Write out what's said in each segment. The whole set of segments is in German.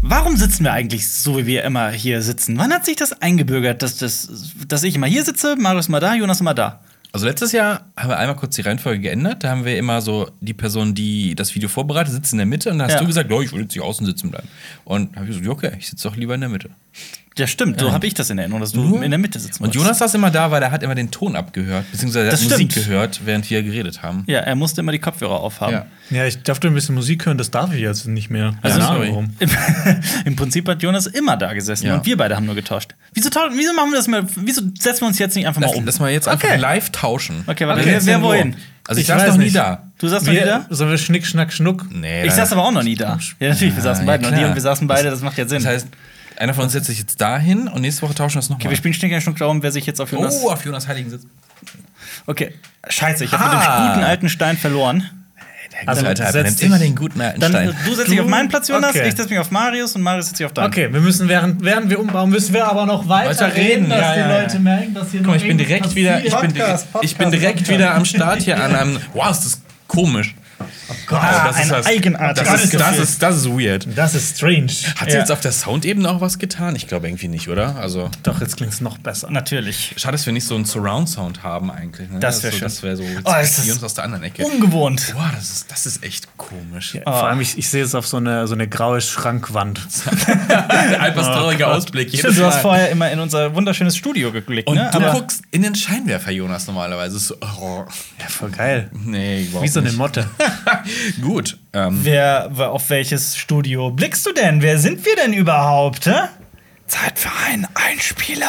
Warum sitzen wir eigentlich so, wie wir immer hier sitzen? Wann hat sich das eingebürgert, dass, das, dass ich immer hier sitze, Marius immer da, Jonas immer da? Also letztes Jahr haben wir einmal kurz die Reihenfolge geändert. Da haben wir immer so die Person, die das Video vorbereitet, sitzt in der Mitte und dann hast Ja. du gesagt, oh, ich will jetzt hier außen sitzen bleiben. Und habe ich gesagt, okay, ich sitze doch lieber in der Mitte. Ja, stimmt, so habe ich das in Erinnerung, dass du in der Mitte sitzt. Und Jonas saß immer da, weil er hat immer den Ton abgehört, beziehungsweise er Das hat Musik stimmt. gehört, während wir geredet haben. Ja, er musste immer die Kopfhörer aufhaben. Ja. Ja, ich durfte ein bisschen Musik hören, das darf ich jetzt nicht mehr. Also, sorry. warum. Im, Prinzip hat Jonas immer da gesessen Ja. und wir beide haben nur getauscht. Wieso, wieso machen wir das mal? Wieso setzen wir uns jetzt nicht einfach mal Lass, um? lass mal jetzt einfach live tauschen. Okay, warte, Okay, wer, wer 10 Uhr. wohin? Also ich, Ich saß noch nie nicht. da. Du saßt noch nie da? Wir, sollen wir Schnick, Schnack, Schnuck? Nee, Ich saß aber auch noch nie da. Ja, natürlich, wir saßen ja, beide noch nie und wir saßen beide, das macht ja Sinn. Das heißt, einer von uns setzt sich jetzt dahin und nächste Woche tauschen wir es okay, wir nochmal. spielen Schnick, Schnuck, darum, wer sich jetzt auf Jonas. Oh, auf Jonas Heiligen sitzt. Okay. Scheiße, ich habe mit dem guten alten Stein verloren. Also, Alter, er setz nimmt immer den guten alten Dann Stein. du setzt dich auf meinen Platz, Jonas, okay. ich setze mich auf Marius und Marius setzt sich auf deinen. Okay, wir müssen während, während wir umbauen, müssen wir aber noch weiter, Weiter reden, reden, dass ja, die ja, ja. Leute merken, dass hier Guck noch ich bin direkt wieder, ich bin, passiert. direkt- ich bin direkt wieder am Start hier an einem. Wow, ist das komisch. Gott, das ein ist das, eigenartiges das, ist, das, ist, das ist weird. Das ist strange. Hat sie Ja. jetzt auf der Soundebene auch was getan? Ich glaube irgendwie nicht, oder? Also, Doch, jetzt klingt es noch besser. Natürlich. schade, dass wir nicht so einen Surround-Sound haben eigentlich. Ne? Das wär so, schön. Das wäre so. Oh, ist das Jungs aus der anderen Ecke. Ungewohnt. Boah, das ist, das ist echt komisch. Ja, Vor allem, ich, ich sehe es auf so eine, so eine graue Schrankwand. Etwas trauriger Ausblick. jedes Stimmt, du hast vorher immer in unser wunderschönes Studio geblickt, Und ne? du Aber guckst in den Scheinwerfer, Jonas, normalerweise. So, oh, Ja, voll geil. nee, überhaupt Wie so eine. Motte. Gut. Ähm, wer, auf welches Studio blickst du denn? Wer sind wir denn überhaupt? Hä? Zeit für einen Einspieler.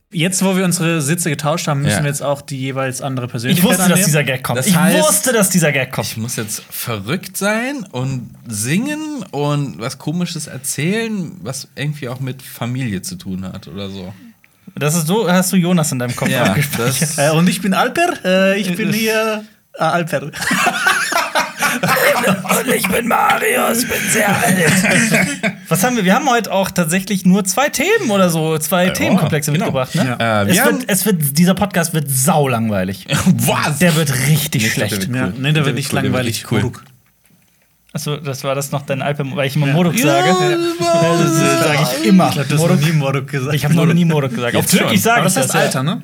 Jetzt, wo wir unsere Sitze getauscht haben, müssen Ja. wir jetzt auch die jeweils andere Ich Persönlichkeit wusste, dass annehmen. dieser Gag kommt. Das ich heißt- wusste, dass dieser Gag kommt. Ich muss jetzt verrückt sein und singen und was Komisches erzählen, was irgendwie auch mit Familie zu tun hat oder so. Das ist so, hast du Jonas in deinem Kopf Ja, Äh, und ich bin Alper. Äh, ich bin hier. Äh, Alper. Und ich bin Marius, bin sehr alt. Was haben wir? Wir haben heute auch tatsächlich nur zwei Themen oder so, zwei Themenkomplexe genau. mitgebracht, ne? Ja. Äh, wir es, haben- wird, es wird, dieser Podcast wird saulangweilig. Was? Der wird richtig Ich glaub, schlecht. der wird Ja, cool. nee, der wird wird nicht cool, der wird langweilig. richtig cool. Achso, das war das noch dein Alpen, weil ich immer Moduk sage. Ja, Das sage ich immer. Ich das noch nie Moruk gesagt. Ich habe noch nie Moduk gesagt. Auf. Türkisch sage ich das das. heißt ja. Alter, ne?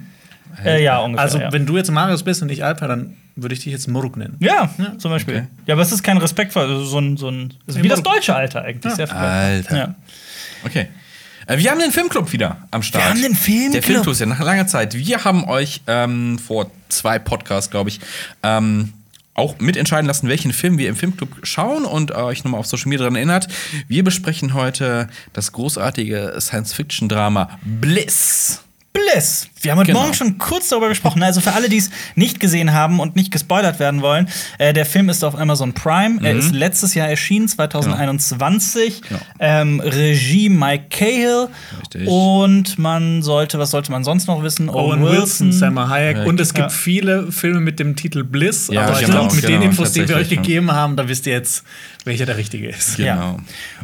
Äh, ja, ungefähr. Also, ja. wenn du jetzt Marius bist und ich Alper, dann würde ich dich jetzt Moruk nennen. Ja, zum Beispiel. Okay. Ja, aber es ist kein Respekt vor also so ein, so ein ist wie das deutsche Alter eigentlich. Sehr frei. Alter. Ja. Okay. Äh, Wir haben den Filmclub wieder am Start. Wir haben den Filmclub. Der Filmclub ist ja nach langer Zeit. Wir haben euch ähm, vor zwei Podcasts, glaube ich, ähm, auch mitentscheiden lassen, welchen Film wir im Filmclub schauen und euch nochmal auf Social Media daran erinnert. Wir besprechen heute das großartige Science-Fiction-Drama Bliss. Bliss. Wir haben heute Genau. Morgen schon kurz darüber gesprochen. Also für alle, die es nicht gesehen haben und nicht gespoilert werden wollen, äh, der Film ist auf Amazon Prime. Er ist letztes Jahr erschienen, 2021. Genau. Ähm, Regie Mike Cahill. Richtig. Und man sollte, was sollte man sonst noch wissen? Owen Wilson, Selma Hayek. Und es gibt Ja. viele Filme mit dem Titel Bliss. Ja, aber ich genau, glaube, mit genau, den Infos, die wir euch ja. gegeben haben, da wisst ihr jetzt, welcher der richtige ist. Ja. Genau.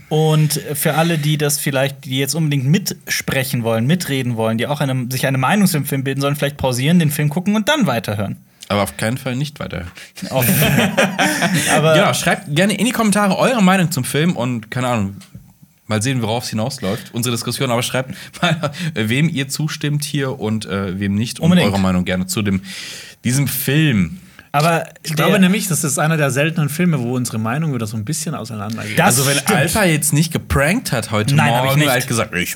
Und für alle, die das vielleicht, die jetzt unbedingt mitsprechen wollen, mitreden wollen, die auch eine, sich eine Meinung zum Film bilden sollen, vielleicht pausieren, den Film gucken und dann weiterhören. Aber auf keinen Fall nicht weiter. Genau, schreibt gerne in die Kommentare eure Meinung zum Film und keine Ahnung, mal sehen, worauf es hinausläuft. Unsere Diskussion, aber schreibt mal, äh, wem ihr zustimmt hier und äh, wem nicht. Und Unbedingt. eure Meinung gerne zu dem, diesem Film. Aber Ich glaube nämlich, das ist einer der seltenen Filme, wo unsere Meinung wieder so ein bisschen auseinandergeht. Das also wenn stimmt. Alpha jetzt nicht geprankt hat heute Nein, ich Morgen, nicht. halt gesagt, ich,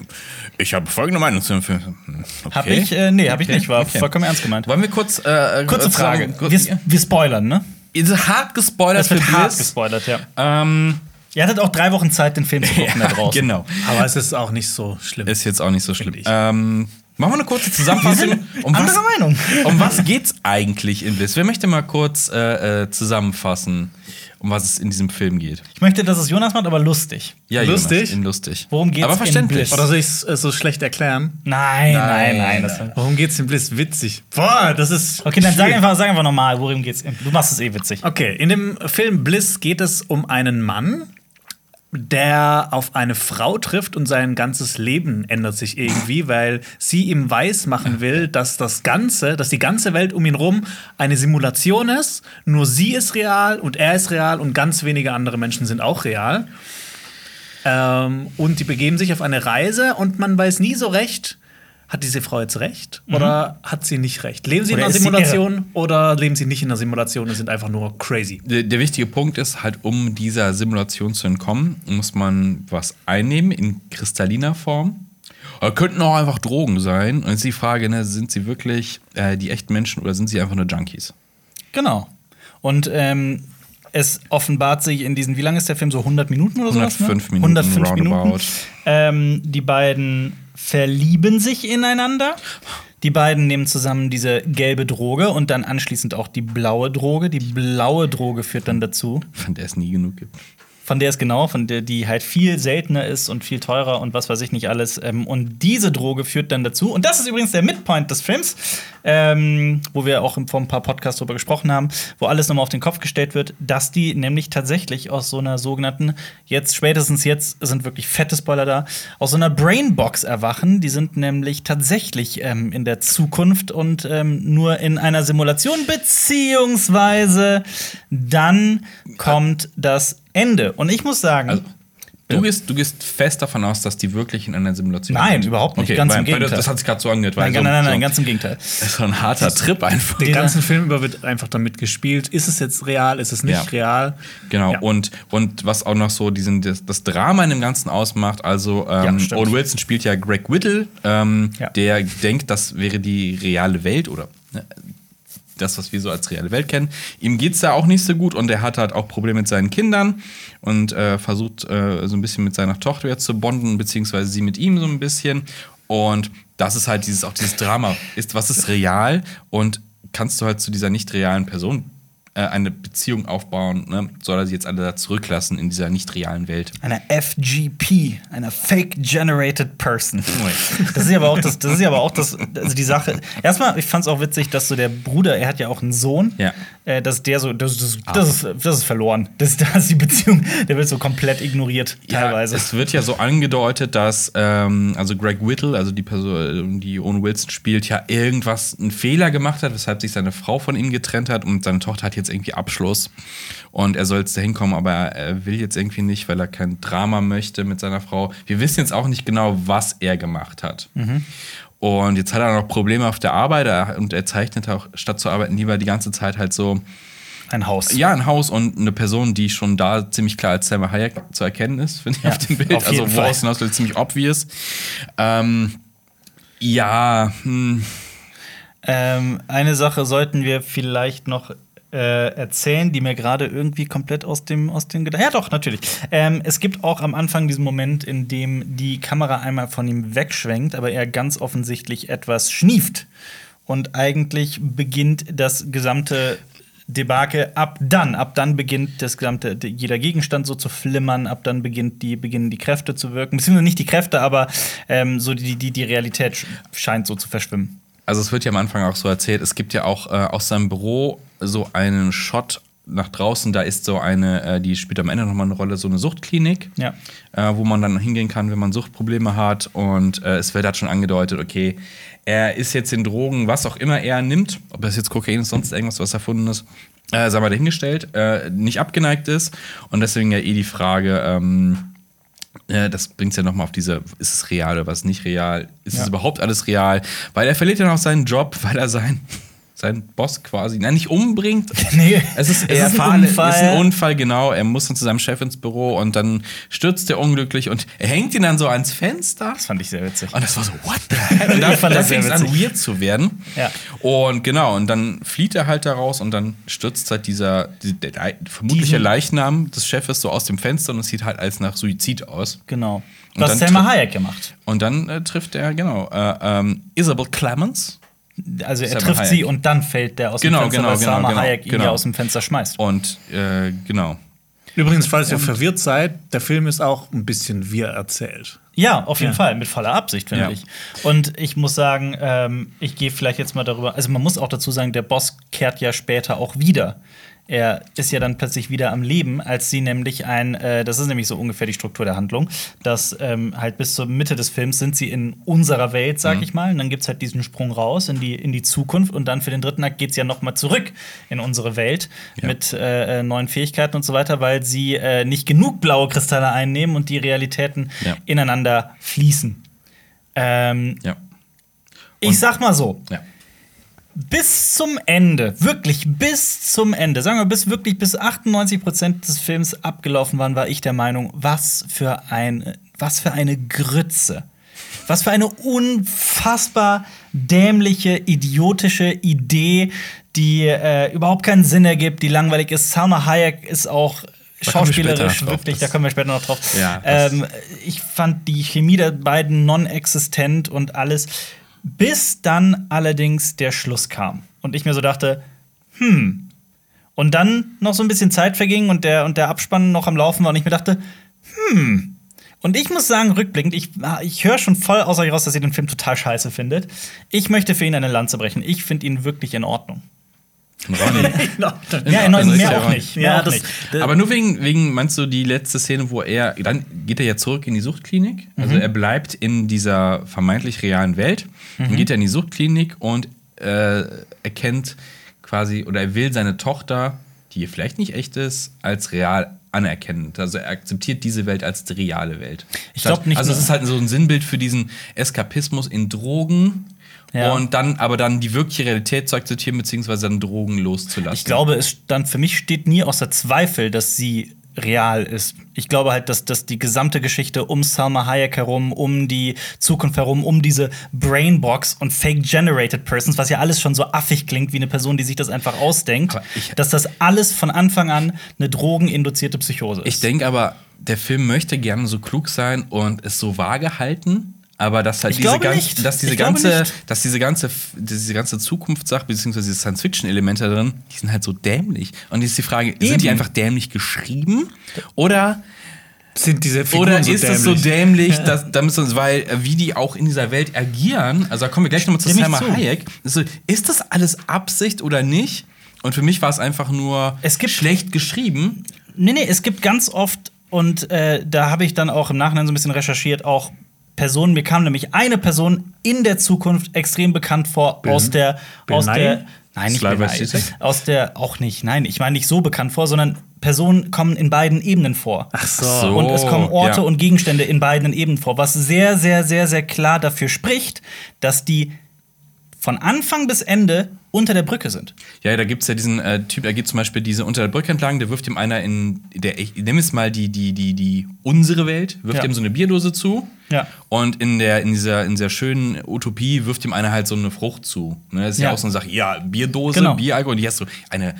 ich habe folgende Meinung zu dem Film. Hm, Okay. Hab ich, äh, nee, hab ich Okay, nicht, war okay. vollkommen ernst gemeint. Wollen wir kurz äh, Kurze äh, Frage. kurz- Wir, wir spoilern, ne? Ihr seid hart gespoilert Das wird für hart gespoilert, ja. Ähm, Ihr hattet auch drei Wochen Zeit, den Film zu gucken da draußen. genau. Aber es ist auch nicht so schlimm. Ist jetzt auch nicht so schlimm. Ich. Ähm, Machen wir eine kurze Zusammenfassung. Um was, Andere Meinung. um was geht's eigentlich in Bliss? Wer möchte mal kurz äh, äh, zusammenfassen, um was es in diesem Film geht? Ich möchte, dass es Jonas macht, aber lustig. Ja, Lustig? Jonas, in lustig. Worum geht's Aber in verständlich. Bliss? Oder soll ich es äh, so schlecht erklären? Nein, nein, Nein, nein. Das Worum geht's in Bliss? Witzig. Boah, das ist. okay, dann sag einfach, sag einfach nochmal, worum geht's. Du machst es eh witzig. Okay, in dem Film Bliss geht es um einen Mann, der auf eine Frau trifft und sein ganzes Leben ändert sich irgendwie, weil sie ihm weiß machen will, dass das Ganze, dass die ganze Welt um ihn rum eine Simulation ist. Nur sie ist real und er ist real und ganz wenige andere Menschen sind auch real. Ähm, und die begeben sich auf eine Reise und man weiß nie so recht, hat diese Frau jetzt recht oder hat sie nicht recht? Leben sie Oder in einer Simulation oder leben sie nicht in einer Simulation und sind einfach nur crazy? Der, der wichtige Punkt ist halt, um dieser Simulation zu entkommen, muss man was einnehmen in kristalliner Form. Oder könnten auch einfach Drogen sein. Und jetzt die Frage, ne, sind sie wirklich äh, die echten Menschen oder sind sie einfach nur Junkies? Genau. Und ähm, es offenbart sich in diesen, wie lange ist der Film? So 100 Minuten oder sowas? 105 ne? Minuten, 105 Minuten. roundabout. Ähm, die beiden verlieben sich ineinander. Die beiden nehmen zusammen diese gelbe Droge und dann anschließend auch die blaue Droge. Die blaue Droge führt dann dazu, Von der es nie genug gibt. Von der es genau, von der die halt viel seltener ist und viel teurer und was weiß ich nicht alles. Ähm, und diese Droge führt dann dazu, und das ist übrigens der Midpoint des Films, ähm, wo wir auch vor ein paar Podcasts drüber gesprochen haben, wo alles nochmal auf den Kopf gestellt wird, dass die nämlich tatsächlich aus so einer sogenannten, jetzt spätestens jetzt sind wirklich fette Spoiler da, aus so einer Brainbox erwachen. Die sind nämlich tatsächlich ähm, in der Zukunft und ähm, nur in einer Simulation, beziehungsweise dann kommt das Ende. Und ich muss sagen, Also, Du, gehst, du gehst fest davon aus, dass die wirklich in einer Simulation Nein, sind? überhaupt nicht. Okay, Ganz weil, im weil Gegenteil. Das hat sich gerade so angehört. Weil nein, so, nein, nein, nein, so, ganz im Gegenteil. Das ist so ein harter Trip einfach. Den ganzen Film über wird einfach damit gespielt. Ist es jetzt real? Ist es nicht Ja. real? Genau, Ja. und, und was auch noch so diesen, das, das Drama in dem Ganzen ausmacht, also ähm, Ja, stimmt. Owen Wilson spielt ja Greg Whittle, ähm, Ja. der denkt, das wäre die reale Welt oder ne, das, was wir so als reale Welt kennen. Ihm geht's da auch nicht so gut und er hat halt auch Probleme mit seinen Kindern und äh, versucht äh, so ein bisschen mit seiner Tochter jetzt zu bonden, beziehungsweise sie mit ihm so ein bisschen. Und das ist halt dieses, auch dieses Drama. Ist, was ist real und kannst du halt zu dieser nicht realen Person äh, eine Beziehung aufbauen, ne? soll er sie jetzt alle da zurücklassen in dieser nicht realen Welt. Eine FGP, eine Fake Generated Person. Das ist ja aber auch das, das ist aber auch das, also die Sache. Erstmal, ich fand es auch witzig, dass so der Bruder, er hat ja auch einen Sohn, Ja. Äh, dass der so, das, das, das, ist, das ist verloren. Das, das ist die Beziehung, der wird so komplett ignoriert, teilweise. Ja, es wird ja so angedeutet, dass ähm, also Greg Whittle, also die Person, die Owen Wilson spielt, ja irgendwas einen Fehler gemacht hat, weshalb sich seine Frau von ihm getrennt hat und seine Tochter hat jetzt irgendwie Abschluss und er soll jetzt dahin kommen, aber er will jetzt irgendwie nicht, weil er kein Drama möchte mit seiner Frau. Wir wissen jetzt auch nicht genau, was er gemacht hat. Und jetzt hat er noch Probleme auf der Arbeit und er zeichnet auch, statt zu arbeiten, lieber die ganze Zeit halt so Ein Haus. ja, ein Haus und eine Person, die schon da ziemlich klar als Selma Hayek zu erkennen ist, finde ich Ja, auf dem Bild. auf also Fall. hinaus will, ziemlich obvious. Ähm, ja, hm, Ähm, eine Sache sollten wir vielleicht noch äh, erzählen, die mir gerade irgendwie komplett aus dem aus dem Gedanken. Ja, doch, natürlich. Ähm, es gibt auch am Anfang diesen Moment, in dem die Kamera einmal von ihm wegschwenkt, aber er ganz offensichtlich etwas schnieft. Und eigentlich beginnt das gesamte Debakel ab dann. Ab dann beginnt das gesamte, jeder Gegenstand so zu flimmern, ab dann beginnt die, beginnen die Kräfte zu wirken. Beziehungsweise nicht die Kräfte, aber ähm, so die, die, die Realität sch- scheint so zu verschwimmen. Also es wird ja am Anfang auch so erzählt, es gibt ja auch äh, aus seinem Büro so einen Shot nach draußen, da ist so eine, äh, die spielt am Ende nochmal eine Rolle, so eine Suchtklinik. Ja. äh, wo man dann hingehen kann, wenn man Suchtprobleme hat. Und äh, es wird halt schon angedeutet, okay, er ist jetzt in Drogen, was auch immer er nimmt, ob das jetzt Kokain ist, sonst irgendwas, was erfunden ist, äh, sagen wir dahingestellt, äh, nicht abgeneigt ist. Und deswegen ja eh die Frage, ähm, äh, das bringt es ja nochmal auf diese, ist es real oder was nicht real? Ist Ja. es überhaupt alles real? Weil er verliert dann auch seinen Job, weil er sein seinen Boss quasi, nein, nicht umbringt. Nee, es ist, es ist ein Unfall. Es ist ein Unfall, genau. Er muss dann zu seinem Chef ins Büro und dann stürzt er unglücklich und er hängt ihn dann so ans Fenster. Das fand ich sehr witzig. Und das war so, what the hell? Und da, Ich fand da fing es an, weird zu werden. Ja. Und genau, und dann flieht er halt da raus und dann stürzt halt dieser, die, der, der vermutliche Diesen- Leichnam des Chefes so aus dem Fenster und es sieht halt als nach Suizid aus. Genau. Und Was dann Selma Hayek gemacht. Und dann äh, trifft er, genau, äh, ähm, Isabel Clemens. Also er Selma trifft Hayek. sie und dann fällt der aus Genau, dem Fenster, genau, weil genau, Salma genau, Hayek ihn genau. ja aus dem Fenster schmeißt. Und äh, genau. Übrigens, falls ihr verwirrt seid, der Film ist auch ein bisschen wir erzählt. Ja, auf jeden Ja. Fall, mit voller Absicht, finde Ja. ich. Und ich muss sagen, ähm, ich gehe vielleicht jetzt mal darüber. Also, man muss auch dazu sagen, der Boss kehrt ja später auch wieder. Er ist ja dann plötzlich wieder am Leben, als sie nämlich ein, äh, das ist nämlich so ungefähr die Struktur der Handlung, dass ähm, halt bis zur Mitte des Films sind sie in unserer Welt, Mhm. sag ich mal. Und dann gibt es halt diesen Sprung raus in die, in die Zukunft und dann für den dritten Akt geht es ja noch mal zurück in unsere Welt Ja. mit äh, äh, neuen Fähigkeiten und so weiter, weil sie äh, nicht genug blaue Kristalle einnehmen und die Realitäten Ja. ineinander fließen. Ähm, Ja. ich sag mal so, ja. Bis zum Ende, wirklich bis zum Ende, sagen wir bis wirklich bis 98 Prozent des Films abgelaufen waren, war ich der Meinung, was für ein, was für eine Grütze. Was für eine unfassbar dämliche, idiotische Idee, die äh, überhaupt keinen Sinn ergibt, die langweilig ist. Salma Hayek ist auch Da wir schauspielerisch wirklich, da kommen wir später noch drauf. Ja, ähm, ich fand die Chemie der beiden non-existent und alles. Bis dann allerdings der Schluss kam. Und ich mir so dachte, hm. Und dann noch so ein bisschen Zeit verging und der, und der Abspann noch am Laufen war und ich mir dachte, hm. Und ich muss sagen, rückblickend, ich, ich höre schon voll aus euch raus, dass ihr den Film total scheiße findet. Ich möchte für ihn eine Lanze brechen. Ich finde ihn wirklich in Ordnung. Ronny. Ja, in Also ist mehr ja auch nicht. Mehr Ja, auch das- nicht. Aber nur wegen, wegen, meinst du, die letzte Szene, wo er, dann geht er ja zurück in die Suchtklinik. Also Mhm. er bleibt in dieser vermeintlich realen Welt. Dann geht er in die Suchtklinik und äh, erkennt quasi, oder er will seine Tochter, die vielleicht nicht echt ist, als real anerkennen. Also er akzeptiert diese Welt als die reale Welt. Ich glaub nicht Also es ist halt so ein Sinnbild für diesen Eskapismus in Drogen. Ja. Und dann aber dann die wirkliche Realität zu akzeptieren, beziehungsweise dann Drogen loszulassen. Ich glaube, es stand für mich steht nie außer Zweifel, dass sie real ist. Ich glaube halt, dass, dass die gesamte Geschichte um Salma Hayek herum, um die Zukunft herum, um diese Brainbox und Fake-Generated Persons, was ja alles schon so affig klingt wie eine Person, die sich das einfach ausdenkt, dass das alles von Anfang an eine drogeninduzierte Psychose ist. Ich denke aber, der Film möchte gerne so klug sein und es so vage halten. Aber dass halt Ich diese, ganz, dass diese ganze, nicht. dass diese ganze, diese ganze Zukunftssache beziehungsweise diese Science-Fiction-Elemente drin, die sind halt so dämlich. Und jetzt ist die Frage, sind die Eben. einfach dämlich geschrieben oder Sind diese Figuren oder so ist es so dämlich, dass, da müssen wir uns, weil äh, wie die auch in dieser Welt agieren, also da kommen wir gleich nochmal zu Selma. Hayek, ist, so, ist das alles Absicht oder nicht? Und für mich war es einfach nur Es gibt- schlecht geschrieben. Nee, nee, es gibt ganz oft, und äh, da habe ich dann auch im Nachhinein so ein bisschen recherchiert, auch Personen, mir kam nämlich eine Person in der Zukunft extrem bekannt vor aus der Bill aus Nye? der nein nicht Žižek? aus der auch nicht nein ich meine nicht so bekannt vor sondern Personen kommen in beiden Ebenen vor Ach so. Ach so. und es kommen Orte ja. und Gegenstände in beiden Ebenen vor was sehr sehr sehr sehr klar dafür spricht dass die von Anfang bis Ende unter der Brücke sind Ja, da gibt es ja diesen äh, Typ, da geht zum Beispiel diese unter der Brücke entlang, der wirft ihm einer in der, ich nehme es mal die, die, die, die unsere Welt, wirft Ja. ihm so eine Bierdose zu. Ja. Und in, der, in, dieser, in dieser schönen Utopie wirft ihm einer halt so eine Frucht zu. Ne? Das ist ja, Ja. auch so eine Sache, ja, Bierdose, Genau. Bieralkohol, und die hast so eine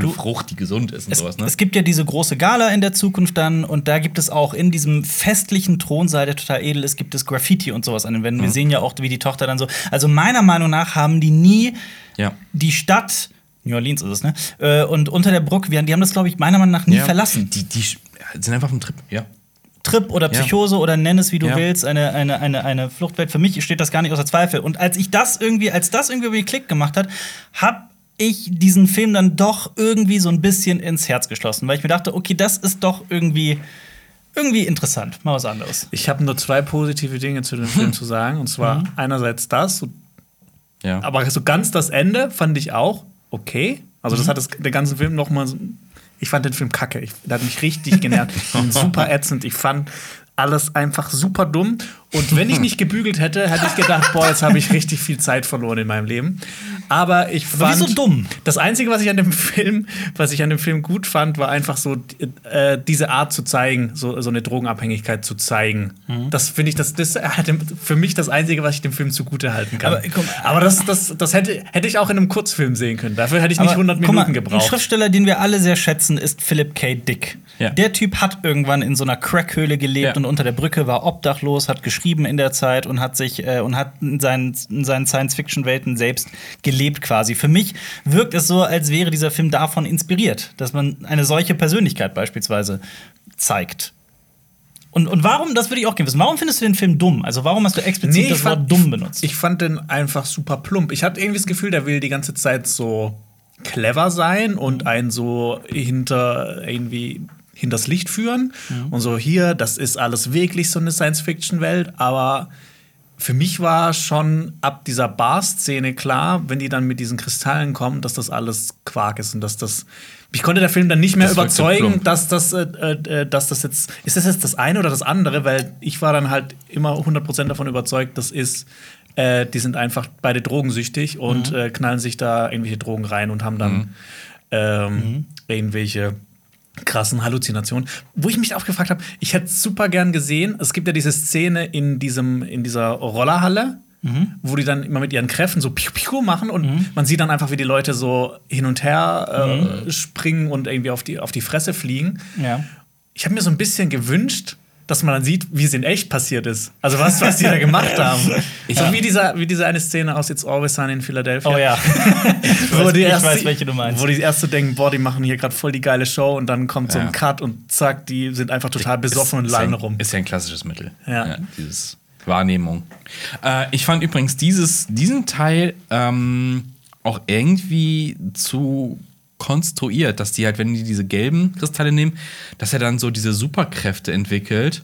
tolle Frucht, die gesund ist und Es, sowas. Ne? es gibt ja diese große Gala in der Zukunft dann und da gibt es auch in diesem festlichen Thronsaal, der total edel ist, gibt es Graffiti und sowas an den Mhm. Wänden. Wir sehen ja auch, wie die Tochter dann so. Also meiner Meinung nach haben die nie ja. die Stadt, New Orleans ist es, ne? Äh, Und unter der Brücke, die haben das, glaube ich, meiner Meinung nach nie ja. verlassen. Die, die sind einfach dem Trip, ja. Trip oder Ja. Psychose oder nenn es wie du Ja. willst, eine, eine, eine, eine Fluchtwelt. Für mich steht das gar nicht außer Zweifel. Und als ich das irgendwie, als das irgendwie Klick gemacht hat, hab ich diesen Film dann doch irgendwie so ein bisschen ins Herz geschlossen, weil ich mir dachte, okay, das ist doch irgendwie irgendwie interessant, mal was anderes. Ich habe nur zwei positive Dinge zu dem Film zu sagen. Und zwar einerseits das, so- ja. aber so ganz das Ende fand ich auch okay. Also das hat das, der ganze Film noch mal so, Ich fand den Film kacke. Ich, der hat mich richtig genervt. Ich fand ihn super ätzend. Ich fand alles einfach super dumm. Und wenn ich nicht gebügelt hätte, hätte ich gedacht, boah, jetzt habe ich richtig viel Zeit verloren in meinem Leben. Aber ich Aber fand wieso dumm? Das einzige, was ich an dem Film, was ich an dem Film gut fand, war einfach so äh, diese Art zu zeigen, so, so eine Drogenabhängigkeit zu zeigen. Mhm. Das finde ich, das, das hat für mich das einzige, was ich dem Film zugute halten kann. Aber, guck mal, Aber das, das, das hätte, hätte ich auch in einem Kurzfilm sehen können. Dafür hätte ich nicht Aber 100 guck mal, Minuten Ein gebraucht. Schriftsteller, den wir alle sehr schätzen, ist Philip K. Dick. Ja. Der Typ hat irgendwann in so einer Crackhöhle gelebt Ja. und unter der Brücke war obdachlos, hat geschrieben in der Zeit und hat sich äh, und hat in seinen, in seinen Science-Fiction-Welten selbst gelebt quasi. Für mich wirkt es so, als wäre dieser Film davon inspiriert, dass man eine solche Persönlichkeit beispielsweise zeigt. Und, und warum, das würde ich auch gerne wissen, warum findest du den Film dumm? Also warum hast du explizit das Wort dumm benutzt? Ich fand den einfach super plump. Ich hatte irgendwie das Gefühl, der will die ganze Zeit so clever sein und einen so hinter irgendwie hinters Licht führen und so hier, das ist alles wirklich so eine Science-Fiction-Welt, aber für mich war schon ab dieser Bar-Szene klar, wenn die dann mit diesen Kristallen kommen, dass das alles Quark ist und dass das. Ich konnte der Film dann nicht mehr Das überzeugen, dass das, äh, äh, dass das jetzt. Ist das jetzt das eine oder das andere? Weil ich war dann halt immer 100% davon überzeugt, das ist. Äh, die sind einfach beide drogensüchtig und äh, knallen sich da irgendwelche Drogen rein und haben dann ähm, irgendwelche krassen Halluzinationen. Wo ich mich auch gefragt habe, ich hätte super gern gesehen, es gibt ja diese Szene in, diesem, in dieser Rollerhalle, wo die dann immer mit ihren Kräften so piu piu machen und man sieht dann einfach, wie die Leute so hin und her äh, springen und irgendwie auf die, auf die Fresse fliegen. ja. Ich habe mir so ein bisschen gewünscht, dass man dann sieht, wie es in echt passiert ist. Also was, was die da gemacht haben. So wie, dieser, wie diese eine Szene aus It's Always Sunny in Philadelphia. Oh ja. wo die ich erst, weiß, welche du meinst. Wo die erst so denken, boah, die machen hier gerade voll die geile Show und dann kommt so Ja. ein Cut und zack, die sind einfach total besoffen und ist ja lallen ein- rum. Ist ja ein klassisches Mittel. Ja. dieses Wahrnehmung. Äh, ich fand übrigens dieses, diesen Teil ähm, auch irgendwie zu konstruiert, dass die halt, wenn die diese gelben Kristalle nehmen, dass er dann so diese Superkräfte entwickelt.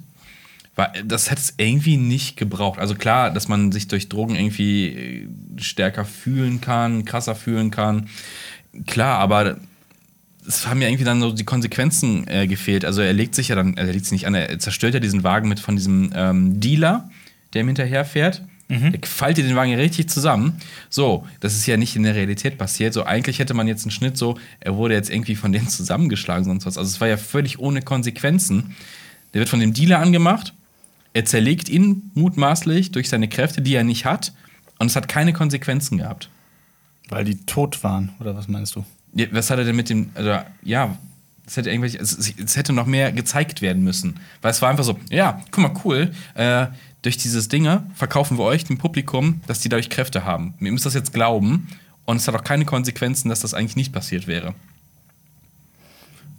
Weil das hätte es irgendwie nicht gebraucht. Also klar, dass man sich durch Drogen irgendwie äh, stärker fühlen kann, krasser fühlen kann. Klar, aber es haben ja irgendwie dann so die Konsequenzen äh, gefehlt. Also er legt sich ja dann, also er legt sich nicht an, er zerstört ja diesen Wagen mit von diesem ähm, Dealer, der ihm hinterherfährt. Mhm. Er faltet den Wagen richtig zusammen. So, das ist ja nicht in der Realität passiert. So, eigentlich hätte man jetzt einen Schnitt so, er wurde jetzt irgendwie von denen zusammengeschlagen, sonst was. Also es war ja völlig ohne Konsequenzen. Der wird von dem Dealer angemacht, er zerlegt ihn mutmaßlich durch seine Kräfte, die er nicht hat. Und es hat keine Konsequenzen gehabt. Weil die tot waren, oder was meinst du? Ja, was hat er denn mit dem, also, ja, es hätte irgendwelche, es, es- es hätte noch mehr gezeigt werden müssen. Weil es war einfach so, ja, guck mal, cool, äh, durch dieses Dinge verkaufen wir euch, dem Publikum, dass die dadurch Kräfte haben. Ihr müsst das jetzt glauben und es hat auch keine Konsequenzen, dass das eigentlich nicht passiert wäre.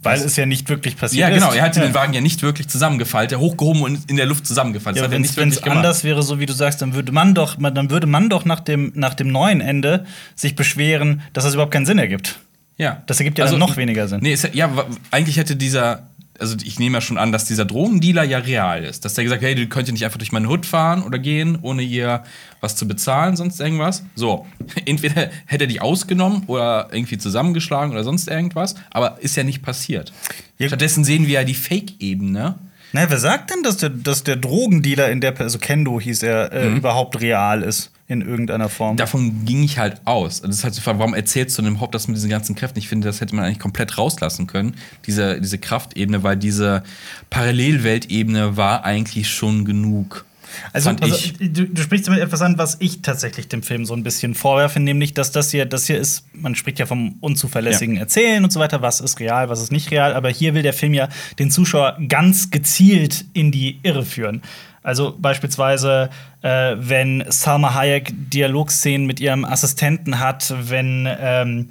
Weil es ja nicht wirklich passiert Ja, ist. genau, er hat den Wagen ja nicht wirklich zusammengefaltet, hochgehoben und in der Luft zusammengefaltet. Ja, er wenn es anders wäre, so wie du sagst, dann würde man doch, dann würde man doch nach dem, nach dem neuen Ende sich beschweren, dass das überhaupt keinen Sinn ergibt. Ja. Das ergibt ja dann noch weniger Sinn. Nee, es, ja, eigentlich hätte dieser, also ich nehme ja schon an, dass dieser Drogendealer ja real ist. Dass der gesagt hat, hey, du könnt ja nicht einfach durch meinen Hut fahren oder gehen, ohne hier was zu bezahlen, sonst irgendwas. So, entweder hätte er die ausgenommen oder irgendwie zusammengeschlagen oder sonst irgendwas, aber ist ja nicht passiert. Ja. Stattdessen sehen wir ja die Fake-Ebene. Na, wer sagt denn, dass der, dass der Drogendealer in der, also Kendo hieß er, äh, Mhm. überhaupt real ist in irgendeiner Form? Davon ging ich halt aus. Also Das ist halt die Frage, warum erzählst du dem Haupt das mit diesen ganzen Kräften? Ich finde, das hätte man eigentlich komplett rauslassen können, diese, diese Kraftebene, weil diese Parallelweltebene war eigentlich schon genug. Also, also du, du sprichst damit etwas an, was ich tatsächlich dem Film so ein bisschen vorwerfe, nämlich, dass das hier, das hier ist, man spricht ja vom unzuverlässigen Erzählen und so weiter, was ist real, was ist nicht real, aber hier will der Film ja den Zuschauer ganz gezielt in die Irre führen. Also beispielsweise, äh, wenn Salma Hayek Dialogszenen mit ihrem Assistenten hat, wenn ähm,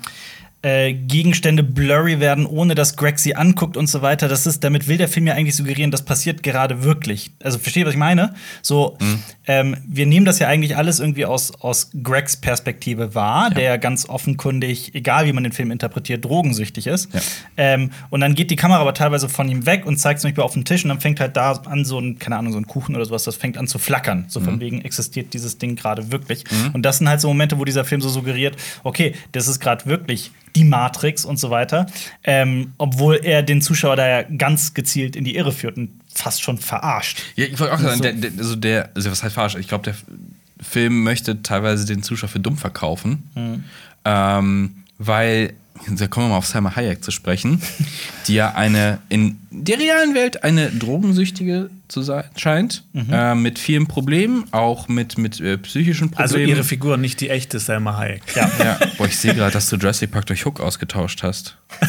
äh, Gegenstände blurry werden, ohne dass Greg sie anguckt und so weiter. Das ist, damit will der Film ja eigentlich suggerieren, das passiert gerade wirklich. Also verstehe, was ich meine? So, ähm, wir nehmen das ja eigentlich alles irgendwie aus, aus Gregs Perspektive wahr, der ganz offenkundig, egal wie man den Film interpretiert, drogensüchtig ist. Ja. Ähm, und dann geht die Kamera aber teilweise von ihm weg und zeigt zum Beispiel auf den Tisch und dann fängt halt da an, so ein, keine Ahnung, so ein Kuchen oder sowas, das fängt an zu flackern. So von wegen existiert dieses Ding gerade wirklich. Und das sind halt so Momente, wo dieser Film so suggeriert, okay, das ist gerade wirklich die Matrix und so weiter. Ähm, obwohl er den Zuschauer da ja ganz gezielt in die Irre führt und fast schon verarscht. Ja, ich wollte auch sagen, So. der, der, also der, also was heißt falsch? Ich glaube, der Film möchte teilweise den Zuschauer für dumm verkaufen, Mhm. ähm, weil da kommen wir mal auf Salma Hayek zu sprechen, die ja eine in der realen Welt eine Drogensüchtige zu sein scheint, Mhm. äh, mit vielen Problemen, auch mit, mit äh, psychischen Problemen. Also ihre Figur, nicht die echte Selma Hayek. Ja. ja, boah, ich sehe gerade, dass du Jurassic Park durch Hook ausgetauscht hast.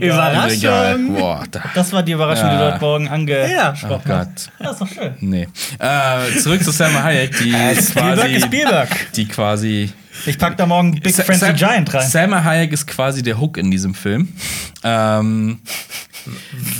Überraschung. Boah, da. Das war die Überraschung, die du Ja. heute Morgen Oh angesprochen hast. Gott. Ja, ist doch schön. Nee. Äh, zurück zu Salma Hayek, die Spielberg quasi, ist Spielberg. die quasi Ich pack da morgen Big Sa- Friendly Sam- Giant rein. Salma Hayek ist quasi der Hook in diesem Film. Ähm,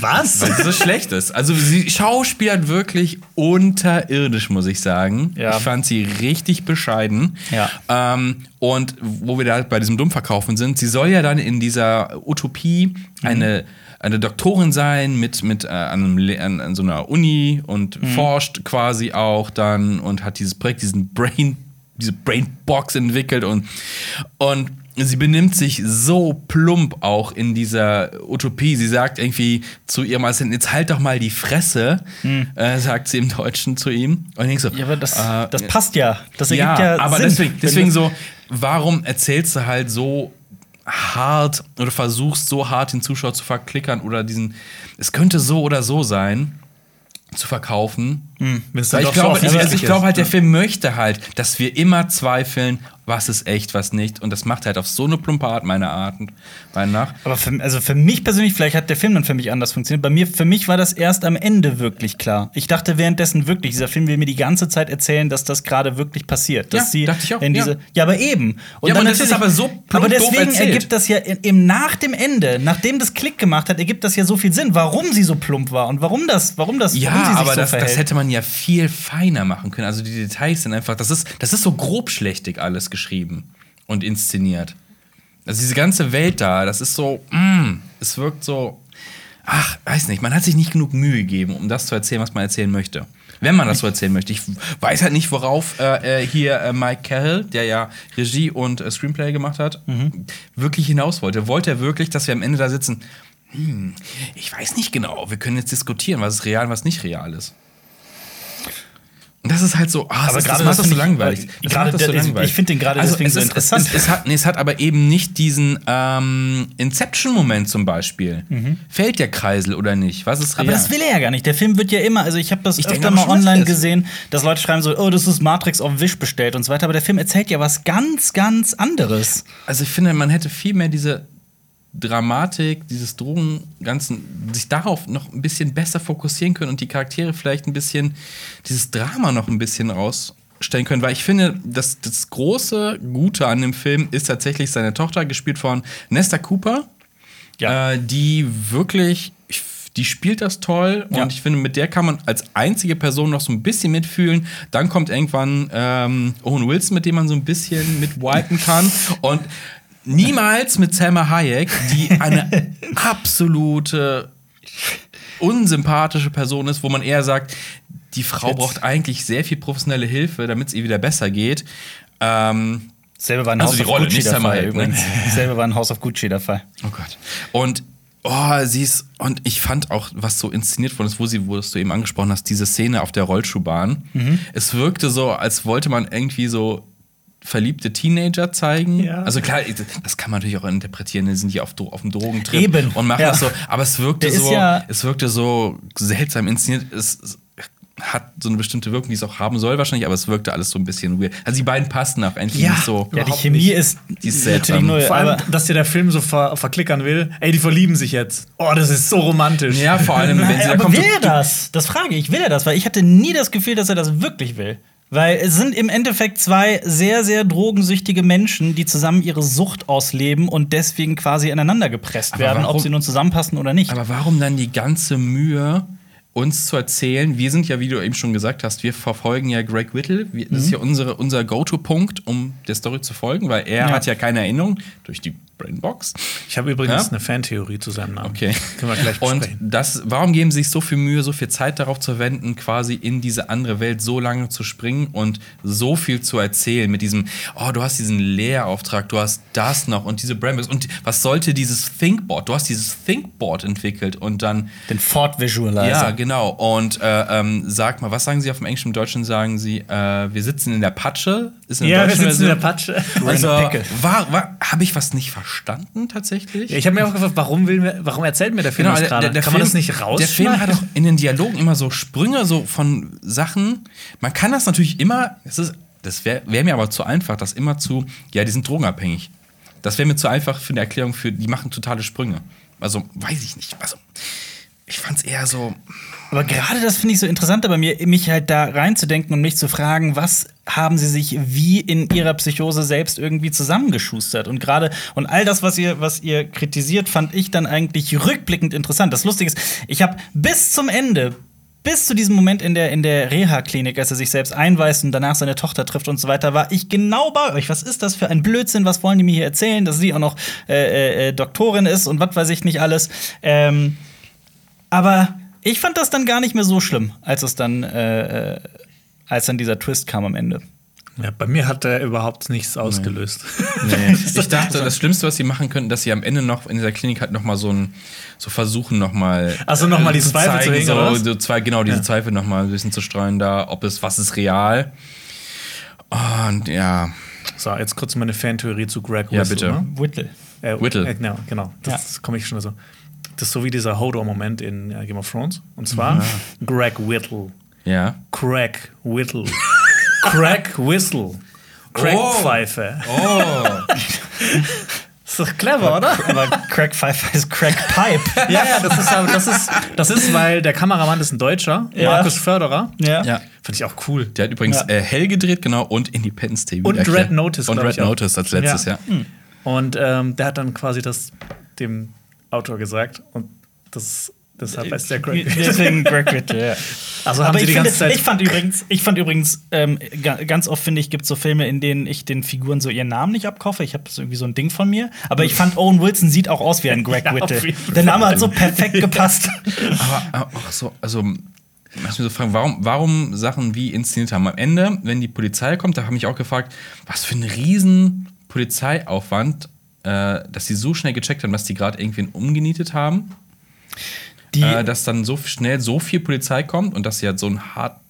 Was? weil sie so schlecht ist. Also sie schauspielert wirklich unterirdisch, muss ich sagen. Ja. Ich fand sie richtig bescheiden. Ja. Ähm, und wo wir da bei diesem Dummverkaufen sind, sie soll ja dann in dieser Utopie eine eine Doktorin sein mit, mit äh, an, einem, an, an so einer Uni und forscht quasi auch dann und hat dieses Projekt, diesen Brain, diese Brainbox entwickelt und, und sie benimmt sich so plump auch in dieser Utopie. Sie sagt irgendwie zu ihrem Assistenten, jetzt halt doch mal die Fresse, äh, sagt sie im Deutschen zu ihm. Und ich so, Ja, aber das, äh, das passt ja. Das ergibt ja, ja, aber Sinn. deswegen, deswegen so, warum erzählst du halt so hart oder versuchst so hart den Zuschauer zu verklickern oder diesen, es könnte so oder so sein, zu verkaufen. Weil dann ich so glaube, offensichtlich also ich glaube halt, der Film möchte halt, dass wir immer zweifeln, was ist echt, was nicht. Und das macht halt auf so eine plumpe Art, meiner Art nach. Aber für, also für mich persönlich, vielleicht hat der Film dann für mich anders funktioniert. Bei mir, für mich war das erst am Ende wirklich klar. Ich dachte währenddessen wirklich, dieser Film will mir die ganze Zeit erzählen, dass das gerade wirklich passiert. Dass Ja, sie dachte ich auch, in diese, ja. ja. aber eben. Und Ja, aber das ist aber so plump Aber deswegen ergibt das ja im nach dem Ende, nachdem das Klick gemacht hat, ergibt das ja so viel Sinn, warum sie so plump war und warum das, warum das, Ja, warum sie sich aber so das, verhält. das hätte man ja viel feiner machen können. Also die Details sind einfach, das ist, das ist so grobschlächtig alles geschrieben und inszeniert. Also diese ganze Welt da, das ist so, mm, es wirkt so, ach, weiß nicht, man hat sich nicht genug Mühe gegeben, um das zu erzählen, was man erzählen möchte. Wenn man das so erzählen möchte. Ich weiß halt nicht, worauf äh, äh, hier äh, Mike Carroll, der ja Regie und äh, Screenplay gemacht hat, wirklich hinaus wollte. Wollte er wirklich, dass wir am Ende da sitzen, hm, ich weiß nicht genau, wir können jetzt diskutieren, was ist real und was nicht real ist. Und das ist halt so, ah, Aber das, gerade das macht das so find ich- langweilig. äh, Das gerade macht das so langweilig. ich find den gerade also deswegen es so ist, interessant. Es, es, hat, nee, es hat aber eben nicht diesen ähm, Inception-Moment zum Beispiel. Fällt der Kreisel oder nicht? Was ist real? Mhm. Aber das will er ja gar nicht. Der Film wird ja immer, also ich habe das Ich denke öfter aber mal online gesehen, dass Leute schreiben so, oh, das ist Matrix auf Wish bestellt und so weiter. Aber der Film erzählt ja was ganz, ganz anderes. Also ich finde, man hätte viel mehr diese Dramatik, dieses Drogen, ganzen, sich darauf noch ein bisschen besser fokussieren können und die Charaktere vielleicht ein bisschen, dieses Drama noch ein bisschen rausstellen können, weil ich finde, das, das große Gute an dem Film ist tatsächlich seine Tochter, gespielt von Nesta Cooper, Ja. äh, die wirklich, ich, die spielt das toll und Ja. ich finde, mit der kann man als einzige Person noch so ein bisschen mitfühlen. Dann kommt irgendwann ähm, Owen Wilson, mit dem man so ein bisschen mitwipen kann und niemals mit Selma Hayek, die eine absolute unsympathische Person ist, wo man eher sagt, die Frau Jetzt- braucht eigentlich sehr viel professionelle Hilfe, damit es ihr wieder besser geht. Ähm, Selber war ein Also House of Gucci der Fall ne? Selber war ein House of Gucci der Fall. Oh Gott. Und oh, sie ist und ich fand auch, was so inszeniert worden ist, wo sie, wo du eben angesprochen hast, diese Szene auf der Rollschuhbahn. Mhm. Es wirkte so, als wollte man irgendwie so verliebte Teenager zeigen. Ja. Also klar, das kann man natürlich auch interpretieren, die sind ja auf, auf dem Drogentrip Eben, und machen ja. das so. Aber es wirkte Der so, ja- es wirkte so seltsam inszeniert. Es, es hat so eine bestimmte Wirkung, die es auch haben soll wahrscheinlich, aber es wirkte alles so ein bisschen weird. Also die beiden passen auch eigentlich nicht so. ja die Chemie nicht. ist, Die ist natürlich seltsam. null. Vor allem, dass dir der Film so ver verklickern will. Ey, die verlieben sich jetzt. Oh, das ist so romantisch. Ja, vor allem, wenn sie da aber kommt. will er das? Das frage ich. Will er das? Weil ich hatte nie das Gefühl, dass er das wirklich will. Weil es sind im Endeffekt zwei sehr, sehr drogensüchtige Menschen, die zusammen ihre Sucht ausleben und deswegen quasi aneinander gepresst Aber werden, ob warum- sie nun zusammenpassen oder nicht. Aber warum dann die ganze Mühe, uns zu erzählen? Wir sind ja, wie du eben schon gesagt hast, wir verfolgen ja Greg Whittle. Das ist ja unsere, unser Go-To-Punkt, um der Story zu folgen, weil er Ja. hat ja keine Erinnerung durch die Brainbox. Ich habe übrigens Ja? eine Fantheorie zu seinem Namen. Okay. Können wir gleich Und besprechen. das, warum geben sie sich so viel Mühe, so viel Zeit darauf zu verwenden, quasi in diese andere Welt so lange zu springen und so viel zu erzählen mit diesem, oh, du hast diesen Lehrauftrag, du hast das noch und diese Brambis und was sollte dieses Thinkboard? Du hast dieses Thinkboard entwickelt und dann Den Ford Visualizer. ja, genau. Und äh, ähm, sag mal, was sagen Sie auf dem Englischen? Im Deutschen sagen Sie, äh, wir sitzen in der Patsche. Ist in Ja, wir deutschen sitzen in der Version- Patsche. Also, war, war, habe ich was nicht verstanden tatsächlich? Ja, ich habe mir auch gefragt, warum, will mir, warum erzählt mir der Film das gerade? Kann man das nicht Genau, Der Film hat auch in den Dialogen immer so Sprünge so von Sachen. Man kann das natürlich immer, das, ist- das wäre wär mir aber zu einfach, das immer zu, ja, die sind drogenabhängig. Das wäre mir zu einfach für eine Erklärung für, die machen totale Sprünge. Also, weiß ich nicht. Also, ich fand es eher so, Aber gerade das finde ich so interessant bei mir, mich halt da reinzudenken und mich zu fragen, was haben sie sich wie in ihrer Psychose selbst irgendwie zusammengeschustert? Und gerade, und all das, was ihr, was ihr kritisiert, fand ich dann eigentlich rückblickend interessant. Das Lustige ist, ich habe bis zum Ende, bis zu diesem Moment in der, in der Reha-Klinik, als er sich selbst einweist und danach seine Tochter trifft und so weiter, war ich genau bei euch. Was ist das für ein Blödsinn? Was wollen die mir hier erzählen? Dass sie auch noch äh, äh, Doktorin ist und was weiß ich nicht alles. Ähm, aber ich fand das dann gar nicht mehr so schlimm, als es dann, äh, äh, als dann dieser Twist kam am Ende. Ja, bei mir hat er überhaupt nichts ausgelöst. ich dachte, das Schlimmste, was sie machen könnten, dass sie am Ende noch in dieser Klinik halt noch mal so ein so versuchen noch mal Ach so, noch mal die zu Zweifel zu zeigen, oder was? so, so zwei genau diese Ja. Zweifel noch mal ein bisschen zu streuen da, ob es was ist real. Und ja, So, jetzt kurz meine Fantheorie zu Greg Ja, Whistle, bitte. Ne? Whittle. Äh, Whittle. Äh, genau, genau. Das komme ich schon so. Das ist so wie dieser Hodor-Moment in äh, Game of Thrones. Und zwar Mhm. Greg Whittle. ja. Craig Whittle. Craig Whistle. Craig Oh. Pfeife. Oh, Ist doch clever, oder? Aber Crack Pfeiffer ist Crack Pipe. ja, ja, das ist, das ist, das ist, weil der Kameramann ist ein Deutscher, Ja. Markus Förderer. ja. ja. Finde ich auch cool. Der hat übrigens Ja. äh, Hell gedreht, genau, und Independence Day. Und. Red Notice, Und Red. Notice als letztes, ja. Ja. Und ähm, der hat dann quasi das dem Autor gesagt. Und das, deshalb heißt der Greg. Deswegen Greg Whittle, ja. Also haben Aber sie ich, die ganze finde, Zeit. ich fand übrigens, ich fand übrigens ähm, ga, ganz oft finde ich, gibt es so Filme, in denen ich den Figuren so ihren Namen nicht abkaufe. Ich habe das irgendwie so ein Ding von mir. Aber ich fand Owen Wilson sieht auch aus wie ein Greg Ja, Whittle. Der Name hat so perfekt gepasst. Aber, auch so, also, ich muss mir so fragen, warum, warum Sachen wie inszeniert haben. Am Ende, wenn die Polizei kommt, da habe ich mich auch gefragt, was für ein riesen Polizeiaufwand, äh, dass sie so schnell gecheckt haben, dass die gerade irgendwen umgenietet haben. Äh, dass dann so schnell so viel Polizei kommt und dass sie halt so ein hart.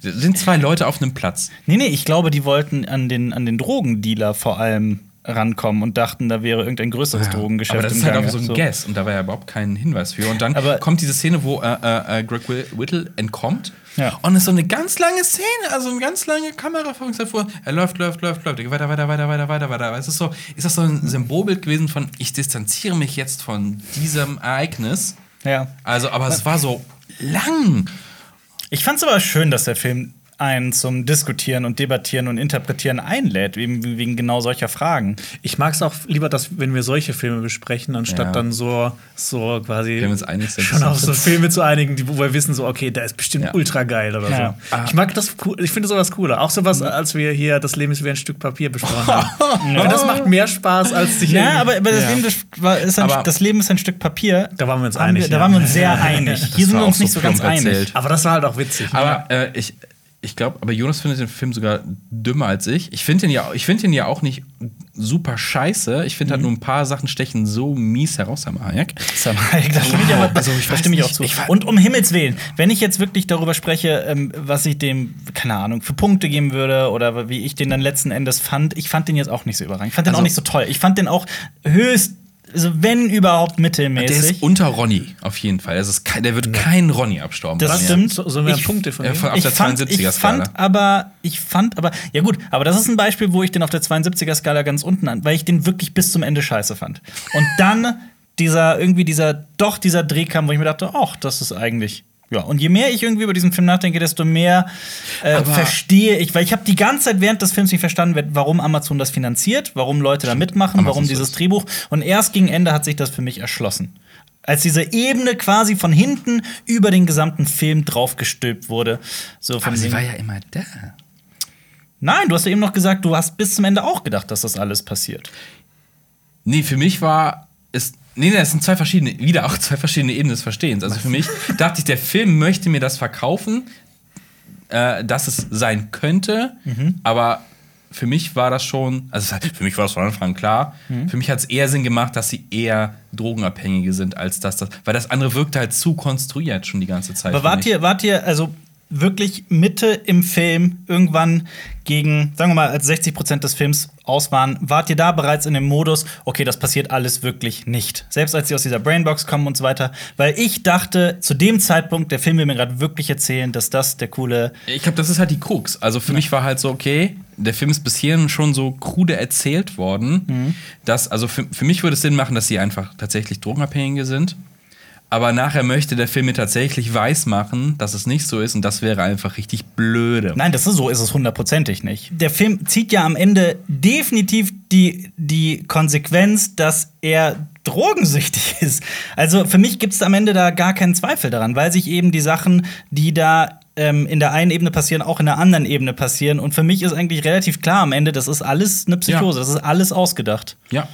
Sind zwei Leute auf einem Platz. nee, nee, ich glaube, die wollten an den, an den Drogendealer vor allem rankommen und dachten, da wäre irgendein größeres Drogengeschäft Aber das ist halt Gange. auch so ein Guess und da war ja überhaupt kein Hinweis für. Und dann Aber- kommt diese Szene, wo äh, äh, äh, Greg Whit- Whittle entkommt. Ja. Und es ist so eine ganz lange Szene, also eine ganz lange Kamerafolgenzeit vor. Er läuft, läuft, läuft, läuft. Er geht Weiter, weiter, weiter, weiter, weiter, weiter. Es ist so, ist das so ein Symbolbild gewesen von, ich distanziere mich jetzt von diesem Ereignis. Ja. Also, aber es war so lang. Ich fand's aber schön, dass der Film einen zum Diskutieren und Debattieren und Interpretieren einlädt, eben wegen genau solcher Fragen. Ich mag es auch lieber, dass wenn wir solche Filme besprechen, anstatt Ja. dann so, so quasi Wenn wir uns einig sind. schon auf so Filme zu einigen, die, wo wir wissen, so, okay, der ist bestimmt Ja. ultra geil oder Ja. so. Ich mag das cool, ich finde sowas cooler. Auch sowas, als wir hier Das Leben ist wie ein Stück Papier besprochen haben. Aber das macht mehr Spaß, als sich Ja, aber, aber das, Ja. Leben, ist ein, Aber- das Leben ist ein Stück Papier. Da waren wir uns einig, Wir, da waren wir uns sehr einig. Hier sind wir uns nicht so ganz plump einig. erzählt. Aber das war halt auch witzig. Aber äh, ich, ich glaube, aber Jonas findet den Film sogar dümmer als ich. Ich finde ihn, ja, ich find ihn ja auch nicht super scheiße. Ich finde halt nur ein paar Sachen stechen so mies heraus, Herr Hayek. Sam Hayek, da stimme ich, aber, Also, ich stimme ich auch zu. ich und um Himmels Willen, wenn ich jetzt wirklich darüber spreche, ähm, was ich dem, keine Ahnung, für Punkte geben würde oder wie ich den dann letzten Endes fand, ich fand den jetzt auch nicht so überragend. Ich fand den Also- auch nicht so toll. Ich fand den auch höchst, also wenn überhaupt Der mittelmäßig. ist unter Ronny, auf jeden Fall. Das ist kein, der wird kein Ronny abstauben. Das stimmt. so, wir Ich- Punkte von Ja, ihm? von- Ab ich der fand, 72er ich fand aber, ich fand aber, ja gut, aber das ist ein Beispiel, wo ich den auf der 72er Skala ganz unten an, weil ich den wirklich bis zum Ende scheiße fand. Und dann dieser, irgendwie dieser, doch dieser Dreh kam, wo ich mir dachte, ach, das ist eigentlich. Ja, und je mehr ich irgendwie über diesen Film nachdenke, desto mehr äh, verstehe ich, weil ich habe die ganze Zeit während des Films nicht verstanden, warum Amazon das finanziert, warum Leute da mitmachen, Amazon warum dieses es. Drehbuch. Und erst gegen Ende hat sich das für mich erschlossen. Als diese Ebene quasi von hinten über den gesamten Film draufgestülpt wurde. So von Aber sie war ja immer da. Nein, du hast ja eben noch gesagt, du hast bis zum Ende auch gedacht, dass das alles passiert. Nee, für mich war es. Nee, nee, das sind zwei verschiedene, wieder auch zwei verschiedene Ebenen des Verstehens. Also für mich dachte ich, der Film möchte mir das verkaufen, äh, dass es sein könnte, aber für mich war das schon, also für mich war das von Anfang an klar, für mich hat es eher Sinn gemacht, dass sie eher Drogenabhängige sind, als dass das, weil das andere wirkte halt zu konstruiert schon die ganze Zeit. Aber wart ihr, wart ihr, also wirklich Mitte im Film, irgendwann gegen, sagen wir mal, als 60 Prozent des Films aus waren, wart ihr da bereits in dem Modus, okay, das passiert alles wirklich nicht. Selbst als sie aus dieser Brainbox kommen und so weiter. Weil ich dachte, zu dem Zeitpunkt, der Film will mir gerade wirklich erzählen, dass das der coole. Ich glaube, das ist halt die Krux. Also für mich war halt so, okay, der Film ist bis hierhin schon so krude erzählt worden, dass, also für, für mich würde es Sinn machen, dass sie einfach tatsächlich Drogenabhängige sind. Aber nachher möchte der Film mir tatsächlich weismachen, dass es nicht so ist und das wäre einfach richtig blöde. Nein, das ist so, ist es hundertprozentig nicht. Der Film zieht ja am Ende definitiv die, die Konsequenz, dass er drogensüchtig ist. Also für mich gibt es am Ende da gar keinen Zweifel daran, weil sich eben die Sachen, die da ähm, in der einen Ebene passieren, auch in der anderen Ebene passieren. Und für mich ist eigentlich relativ klar am Ende, das ist alles eine Psychose, Ja. das ist alles ausgedacht. Ja,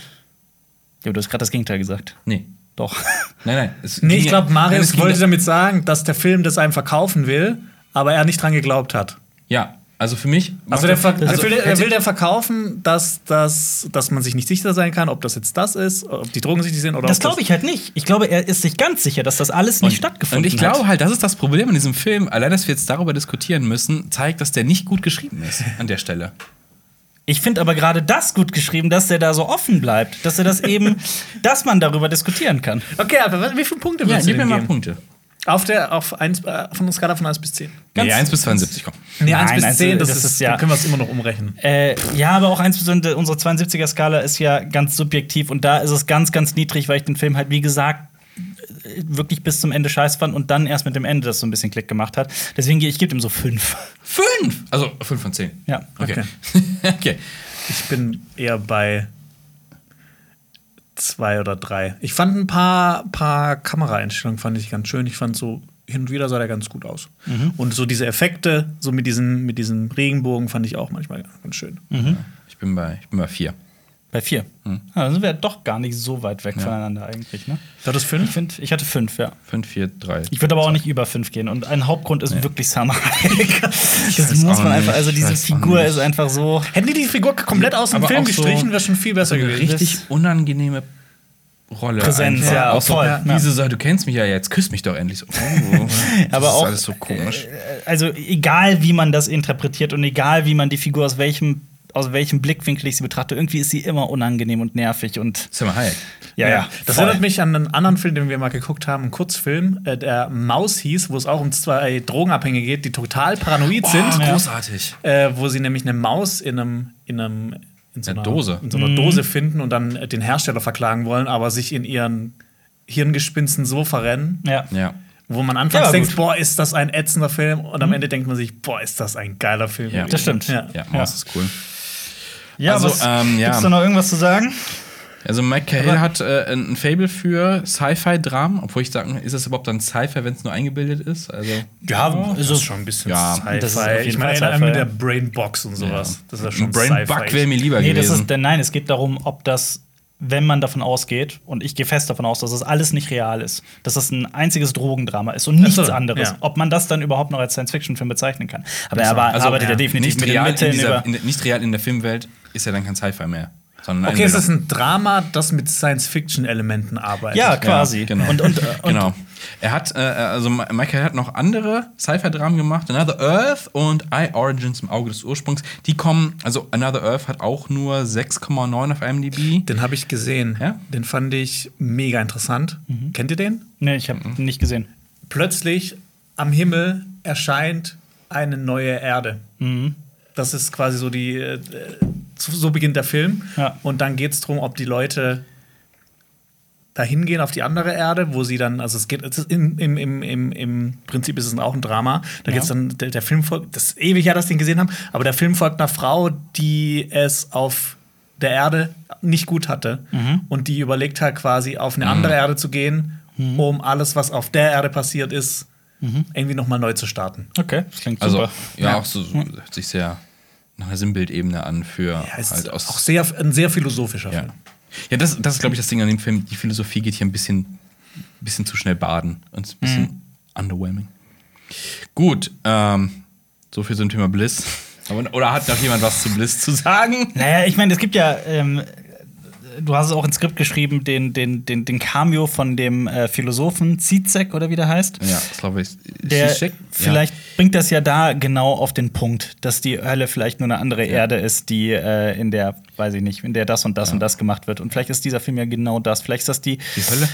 Ja, du hast gerade das Gegenteil gesagt. nee. Doch. Nein, nein. es Nee, ich glaube, nein, es Marius ging wollte damit sagen, dass der Film das einem verkaufen will, aber er nicht dran geglaubt hat. Ja, also für mich. Also, der, ver also, er will, er will der verkaufen, dass, dass, dass man sich nicht sicher sein kann, ob das jetzt das ist, ob die Drogen süchtig sind oder Das glaube ich halt nicht. Ich glaube, er ist sich ganz sicher, dass das alles nicht stattgefunden Und ich hat. glaube halt, das ist das Problem an diesem Film. Allein, dass wir jetzt darüber diskutieren müssen, zeigt, dass der nicht gut geschrieben ist an der Stelle. Ich finde aber gerade das gut geschrieben, dass der da so offen bleibt, dass er das eben, dass man darüber diskutieren kann. Okay, aber wie viele Punkte Ja, willst gib du mir denn mal geben? Punkte. Auf der auf eins, äh, von einer Skala von 1 bis 10. Nee, 1 bis 72, komm. Nee, Nein, 1 bis also, 10, das, das ist, ist ja- dann können wir es immer noch umrechnen. Äh, ja, aber auch insbesondere unsere 72er-Skala ist ja ganz subjektiv und da ist es ganz, ganz niedrig, weil ich den Film halt, wie gesagt, wirklich bis zum Ende scheiß fand und dann erst mit dem Ende das so ein bisschen Klick gemacht hat. Deswegen gehe ich gebe ihm so fünf. Fünf! Also 5 von 10. Ja. Okay. okay. Ich bin eher bei zwei oder drei. Ich fand ein paar, paar Kameraeinstellungen fand ich ganz schön. Ich fand so hin und wieder sah der ganz gut aus. Und so diese Effekte, so mit diesen, mit diesen Regenbogen, fand ich auch manchmal ganz schön. Ich bin bei, ich bin bei 4. Bei vier. Hm. Ja, dann sind wir doch gar nicht so weit weg voneinander eigentlich. Ne? War das Ich, fünf? find, ich hatte fünf, ja. 5, 4, 3. Ich würde aber auch nicht über fünf gehen. Und ein Hauptgrund ist wirklich Summer. Das muss man nicht. einfach, also Ich diese Figur ist einfach so. Hätten die die Figur komplett aus dem Aber Film auch so- gestrichen, wäre schon viel besser eine gewesen. richtig unangenehme Rolle. Präsenz, einfach. ja, auch so, voll, ja. Diese Sache, du kennst mich ja jetzt, küss mich doch endlich so. Oh, das Aber ist auch- alles so komisch. Also egal, wie man das interpretiert und egal, wie man die Figur aus welchem aus welchem Blickwinkel ich sie betrachte, irgendwie ist sie immer unangenehm und nervig und Sag Hayek. ja, ja. Das voll. erinnert mich an einen anderen Film, den wir mal geguckt haben, einen Kurzfilm, äh, der Maus hieß, wo es auch um zwei Drogenabhängige geht, die total paranoid sind. Oh, Ja. großartig. äh, wo sie nämlich eine Maus in einem in einem in so Eine einer Dose. in so einer Dose finden und dann äh, den Hersteller verklagen wollen, aber sich in ihren Hirngespinsten so verrennen, ja. Ja. wo man Ja, anfangs aber denkt, boah, ist das ein ätzender Film und am Ende denkt man sich, boah, ist das ein geiler Film. Ja. Das stimmt. Ja. Ja, Maus ist cool. Ja, Also, was, ähm, ja. Gibt's da noch irgendwas zu sagen? Also Mike Cahill hat äh, ein Fable für Sci-Fi-Dramen, obwohl ich sagen, ist das überhaupt dann Sci-Fi, wenn es nur eingebildet ist? Also Ja, Das ist schon ein bisschen Ja, Sci-Fi. das ist auf jeden ich meine, Fall mit der ja. Brainbox und sowas. Das ist ja schon ein Brain Bug wäre mir lieber Nee, das gewesen. ist, denn nein, es geht darum, ob das, wenn man davon ausgeht, und ich gehe fest davon aus, dass das alles nicht real ist, dass das ein einziges Drogendrama ist und nichts so, anderes, ja. ob man das dann überhaupt noch als Science-Fiction-Film bezeichnen kann. Aber er also, arbeitet ja ja, definitiv nicht mit den real, in Mitteln dieser, über. in, nicht real in der Filmwelt ist ja dann kein Sci-Fi mehr. Sondern Okay, es ist ein Drama, das mit Science-Fiction-Elementen arbeitet. Ja, quasi. Ja, genau. Und, und, und genau. Er hat, äh, also Ma- Michael hat noch andere Sci-Fi-Dramen gemacht, Another Earth und I Origins im Auge des Ursprungs. Die kommen, also Another Earth hat auch nur 6,9 auf IMDb. Den habe ich gesehen. Ja? Den fand ich mega interessant. Kennt ihr den? Nee, ich habe nicht gesehen. Plötzlich am Himmel erscheint eine neue Erde. Das ist quasi so die. Äh, so beginnt der Film. Ja. Und dann geht es darum, ob die Leute dahin gehen auf die andere Erde, wo sie dann, also es geht, es ist im, im, im, im, im Prinzip ist es auch ein Drama. Da Ja. geht's dann, der, der Film folgt, das ist ewig her, dass wir den gesehen haben, aber der Film folgt einer Frau, die es auf der Erde nicht gut hatte Mhm. und die überlegt hat, quasi auf eine andere Erde zu gehen, Mhm. um alles, was auf der Erde passiert ist, irgendwie nochmal neu zu starten. Okay, das klingt Also, super. ja, Ja. auch so, so hört sich sehr nach einer Sinnbildebene an für Ja, es halt ist aus. auch sehr, ein sehr philosophischer ja. Film. Ja, das, das ist, glaube ich, das Ding an dem Film. Die Philosophie geht hier ein bisschen, bisschen zu schnell baden und ist ein bisschen Mhm. underwhelming. Gut, ähm, so viel zum Thema Bliss. Aber, oder hat noch jemand was zu Bliss zu sagen? Naja, ich meine, es gibt ja, ähm, du hast es auch ins Skript geschrieben, den, den, den, den Cameo von dem äh, Philosophen Zizek oder wie der heißt. Ja, das glaube ich. Der, Zizek? vielleicht bringt das ja da genau auf den Punkt, dass die Hölle vielleicht nur eine andere Erde ist, die äh, in der, weiß ich nicht, in der das und das und das gemacht wird. Und vielleicht ist dieser Film ja genau das. Vielleicht ist das die, Ja. Die Hölle?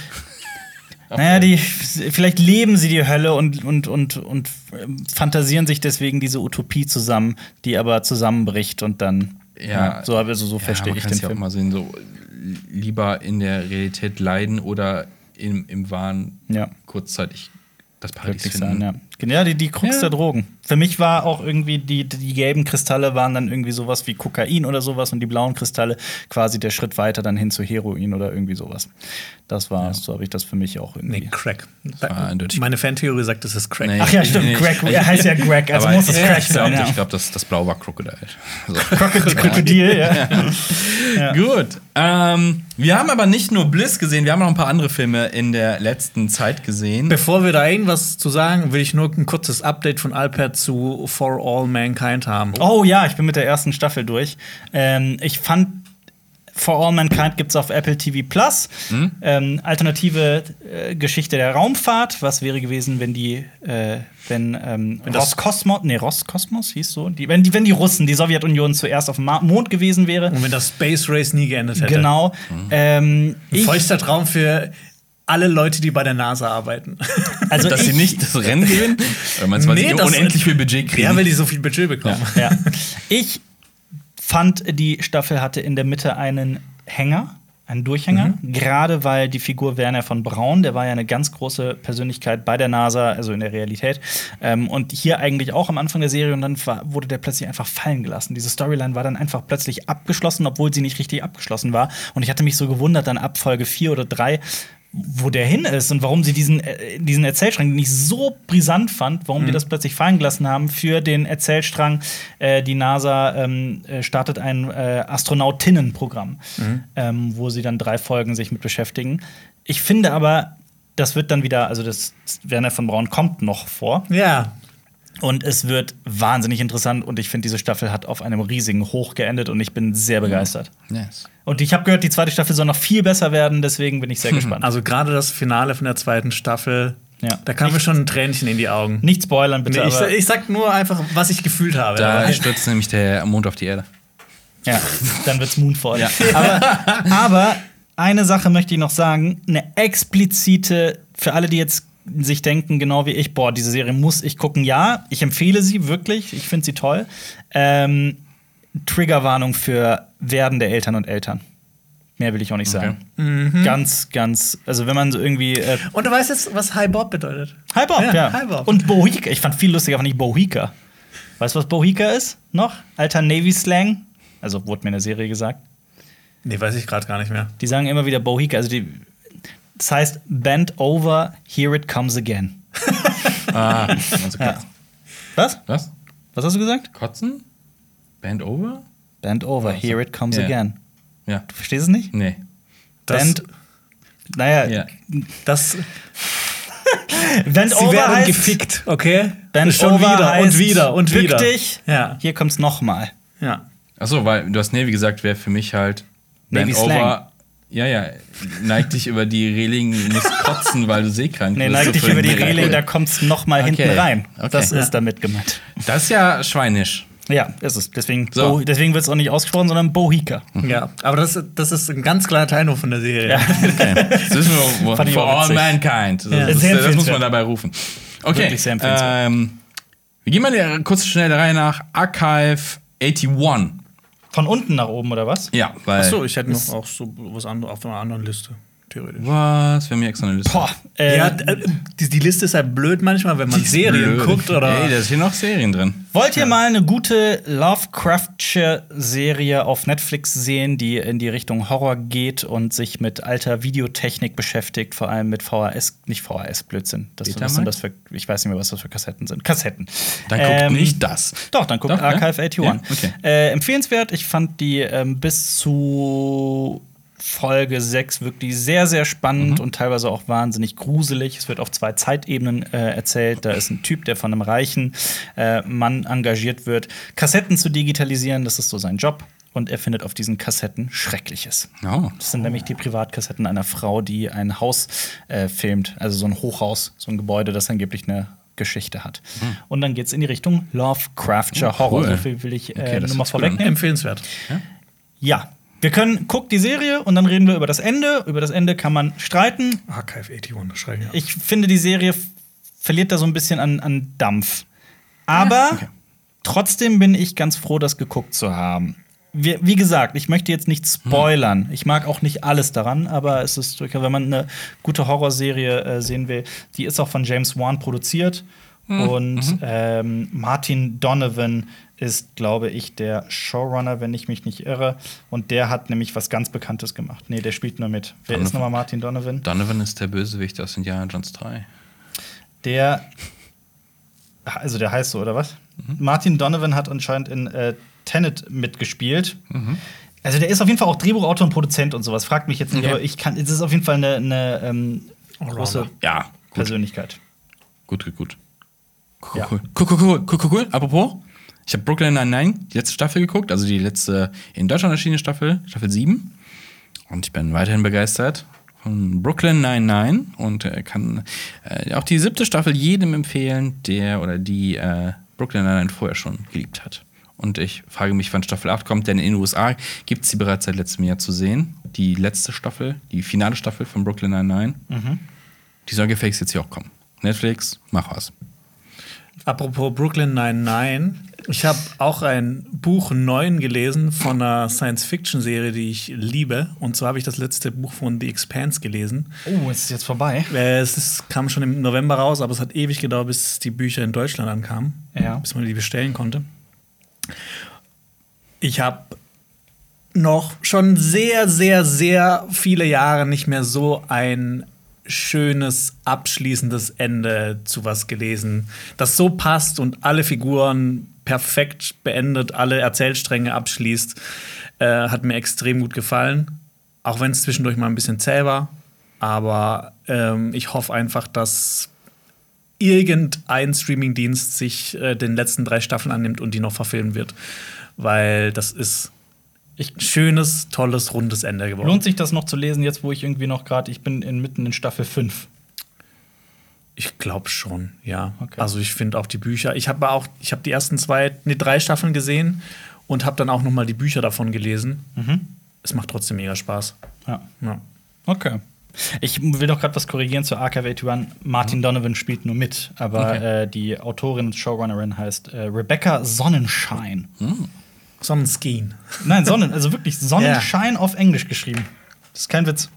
naja, die, vielleicht leben sie die Hölle und, und, und, und ähm, fantasieren sich deswegen diese Utopie zusammen, die aber zusammenbricht und dann. Ja. so, also so verstehe man ich den ja auch Film. mal sehen, so lieber in der Realität leiden oder im, im Wahn Ja. kurzzeitig das Paradies Glücklich finden. sein, ja. Ja, die, die Krux Ja. der Drogen. Für mich war auch irgendwie, die, die gelben Kristalle waren dann irgendwie sowas wie Kokain oder sowas und die blauen Kristalle quasi der Schritt weiter dann hin zu Heroin oder irgendwie sowas. Das war, so habe ich das für mich auch irgendwie. Nee, Crack. Meine Fantheorie sagt, das ist Crack. Nee, Ach ja, stimmt, nee, ich- er heißt ja Greg, also Aber muss es ich- Crack ich sein. glaube, Ja. ich glaub, das, das Blau war Crocodile. So. Krokodil, ja. Ja. Gut. Ähm, wir haben aber nicht nur Bliss gesehen, wir haben noch ein paar andere Filme in der letzten Zeit gesehen. Bevor wir da irgendwas zu sagen, will ich nur ein kurzes Update von Alpert zu For All Mankind haben. Oh ja, ich bin mit der ersten Staffel durch. Ähm, ich fand For All Mankind gibt's auf Apple TV Plus. Hm? Ähm, alternative äh, Geschichte der Raumfahrt. Was wäre gewesen, wenn die, äh, wenn, ähm, das- Roskosmos, nee, Roskosmos hieß so, die, wenn die, wenn die Russen, die Sowjetunion zuerst auf dem Mond gewesen wäre. Und wenn das Space Race nie geendet hätte. Genau. Ähm, Ein ich, feuchter Traum für alle Leute, die bei der NASA arbeiten. also dass ich, sie nicht das Rennen gewinnen? Oder meinst du, weil Nee, sie das- unendlich viel Budget kriegen? ja, weil die so viel Budget bekommen. Ja. Ich fand, die Staffel hatte in der Mitte einen Hänger, einen Durchhänger. Gerade weil die Figur Werner von Braun, der war ja eine ganz große Persönlichkeit bei der NASA, also in der Realität. Ähm, und hier eigentlich auch am Anfang der Serie und dann war, wurde der plötzlich einfach fallen gelassen. Diese Storyline war dann einfach plötzlich abgeschlossen, obwohl sie nicht richtig abgeschlossen war. Und ich hatte mich so gewundert, dann ab Folge 4 oder 3 wo der hin ist und warum sie diesen, äh, diesen Erzählstrang, den ich so brisant fand, warum die das plötzlich fallen gelassen haben für den Erzählstrang, äh, die NASA ähm, äh, startet ein äh, Astronautinnenprogramm, ähm, wo sie dann drei Folgen sich mit beschäftigen. Ich finde aber, das wird dann wieder, also das Werner von Braun kommt noch vor Ja. Und es wird wahnsinnig interessant und ich finde, diese Staffel hat auf einem riesigen Hoch geendet und ich bin sehr begeistert. Yes. Und ich habe gehört, die zweite Staffel soll noch viel besser werden, deswegen bin ich sehr gespannt. Also gerade das Finale von der zweiten Staffel, Ja. da kam mir schon ein Tränchen in die Augen. Nicht spoilern, bitte. Nee, ich, ich sag nur einfach, was ich gefühlt habe. Da Aber- stürzt nämlich der Mond auf die Erde. ja, dann wird's Moonfall. Ja. Aber, aber eine Sache möchte ich noch sagen: eine explizite, für alle, die jetzt sich denken, genau wie ich, boah, diese Serie muss ich gucken. Ja, ich empfehle sie wirklich, ich finde sie toll. Ähm, Triggerwarnung für werdende Eltern und Eltern. Mehr will ich auch nicht sagen. Ganz, ganz, also wenn man so irgendwie. Äh, Und du weißt jetzt, was High Bob bedeutet? Hi Bob, ja. Ja, Hi Bob. Und Bohika. Ich fand viel lustiger, fand ich Bohika. Weißt du, was Bohika ist? Noch? Alter Navy-Slang? Also wurde mir in der Serie gesagt. Nee, weiß ich gerade gar nicht mehr. Die sagen immer wieder Bohika. Also die, das heißt, bend over, here it comes again. Ah, also Ja. Was? Was? Was hast du gesagt? Kotzen? Band over? Bend over, here it comes Ja. again. Ja. Du verstehst es nicht? Nee. Das, Bend. Naja, Ja. das, bend sie over werden heißt, gefickt, okay? Bend Schon over wieder heißt, und wieder und wieder. dich. Ja. Hier kommt's noch mal. ja. Achso, weil du hast Navy gesagt, wäre für mich halt Navy Band Slang. over. Ja, ja, neig dich über die Reling, musst kotzen, weil du seekrank Nee, bist. neig So dich über die Reling, da kommt's noch mal Okay. hinten rein. Okay. Das Ja. ist damit gemeint. Das ist ja schweinisch. Ja, ist es. Deswegen, So. Bo, deswegen wird es auch nicht ausgesprochen, sondern Bohika. ja. Aber das, das ist ein ganz kleiner Teil nur von der Serie. Ja. Okay. Das wissen wir, for auch all mankind. Das, Ja. das, das muss man dabei rufen. Okay. Wirklich sehr empfehlenswert. Ähm, wir gehen mal der, kurz schnell der Reihe nach. Archive 81. Von unten nach oben, oder was? Ja, weil. Achso, ich hätte noch auch so was anderes auf einer anderen Liste, theoretisch. Was? Wir haben hier extra eine Liste. Boah. Äh, Ja, äh, die, die Liste ist halt blöd manchmal, wenn man Serien blöd. guckt oder. Ey, da ist hier noch Serien drin. Wollt ihr mal eine gute Lovecraftsche Serie auf Netflix sehen, die in die Richtung Horror geht und sich mit alter Videotechnik beschäftigt, vor allem mit VHS, nicht VHS, Blödsinn. Das, was das für, ich weiß nicht mehr, was das für Kassetten sind. Kassetten. Dann guckt Ähm, nicht das. Doch, dann guckt Doch, ja? Archive 81. Ja, okay. äh, empfehlenswert. Ich fand die ähm, bis zu Folge 6 wirklich sehr, sehr spannend und teilweise auch wahnsinnig gruselig. Es wird auf zwei Zeitebenen äh, erzählt. Da ist ein Typ, der von einem reichen äh, Mann engagiert wird, Kassetten zu digitalisieren. Das ist so sein Job. Und er findet auf diesen Kassetten Schreckliches. Oh. Das sind nämlich die Privatkassetten einer Frau, die ein Haus äh, filmt, also so ein Hochhaus, so ein Gebäude, das angeblich eine Geschichte hat. Und dann geht's in die Richtung Lovecraftscher. Oh, Horror. cool. So viel will ich äh, Okay, nur mal vorwegnehmen. Empfehlenswert. Ja, wir können, guckt die Serie und dann reden wir über das Ende. Über das Ende kann man streiten. Archive 81, das schreiben ja. Ich finde, die Serie verliert da so ein bisschen an, an Dampf. Aber trotzdem bin ich ganz froh, das geguckt zu haben. Wie, wie gesagt, ich möchte jetzt nicht spoilern. Ich mag auch nicht alles daran, aber es ist durchaus, wenn man eine gute Horrorserie äh, sehen will, die ist auch von James Wan produziert. Und ähm, Martin Donovan ist, glaube ich, der Showrunner, wenn ich mich nicht irre. Und der hat nämlich was ganz Bekanntes gemacht. Nee, der spielt nur mit. Wer ist Donovan. nochmal Martin Donovan? Donovan ist der Bösewicht aus Indiana Jones 3. Der. Also der heißt so, oder was? Martin Donovan hat anscheinend in äh, Tenet mitgespielt. Also der ist auf jeden Fall auch Drehbuchautor und Produzent und sowas. Fragt mich jetzt nicht, Okay. aber ich kann. Es ist auf jeden Fall eine, eine ähm, große Ja, gut. Persönlichkeit. Gut, gut, gut. Cool, Ja. cool. Cool, cool, cool, cool, cool, cool. Apropos, ich habe Brooklyn Nine-Nine, die letzte Staffel geguckt, also die letzte in Deutschland erschienene Staffel, Staffel 7. Und ich bin weiterhin begeistert von Brooklyn Nine-Nine und äh, kann äh, auch die siebte Staffel jedem empfehlen, der oder die äh, Brooklyn Nine-Nine vorher schon geliebt hat. Und ich frage mich, wann Staffel 8 kommt, denn in den USA gibt es sie bereits seit letztem Jahr zu sehen. Die letzte Staffel, die finale Staffel von Brooklyn Nine-Nine. Die soll gefaked jetzt hier auch kommen. Netflix, mach was. Apropos Brooklyn 99, ich habe auch ein Buch 9 gelesen von einer Science-Fiction-Serie, die ich liebe. Und zwar habe ich das letzte Buch von The Expanse gelesen. Oh, es ist jetzt vorbei. Äh, Es ist, kam schon im November raus, aber es hat ewig gedauert, bis die Bücher in Deutschland ankamen. Ja. Bis man die bestellen konnte. Ich habe noch schon sehr, sehr, sehr viele Jahre nicht mehr so ein schönes, abschließendes Ende zu was gelesen, das so passt und alle Figuren perfekt beendet, alle Erzählstränge abschließt. Äh, hat mir extrem gut gefallen. Auch wenn es zwischendurch mal ein bisschen zäh war. Aber ähm, ich hoffe einfach, dass irgendein Streamingdienst sich äh, den letzten drei Staffeln annimmt und die noch verfilmen wird. Weil das ist ein schönes, tolles, rundes Ende geworden. lohnt sich das noch zu lesen, jetzt wo ich irgendwie noch gerade, ich bin in, mitten in Staffel 5. Ich glaube schon, ja. Okay. Also ich finde auch die Bücher. Ich habe auch, ich habe die ersten zwei, nee, drei Staffeln gesehen und habe dann auch noch mal die Bücher davon gelesen. Es macht trotzdem mega Spaß. Ja. Ja. Okay. Ich will doch gerade was korrigieren zu Archive 81. Martin Donovan spielt nur mit, aber Okay. äh, die Autorin und Showrunnerin heißt äh, Rebecca Sonnenschein. Sonnenskeen. Nein, Sonnen, also wirklich Sonnenschein auf Englisch geschrieben. Das ist kein Witz.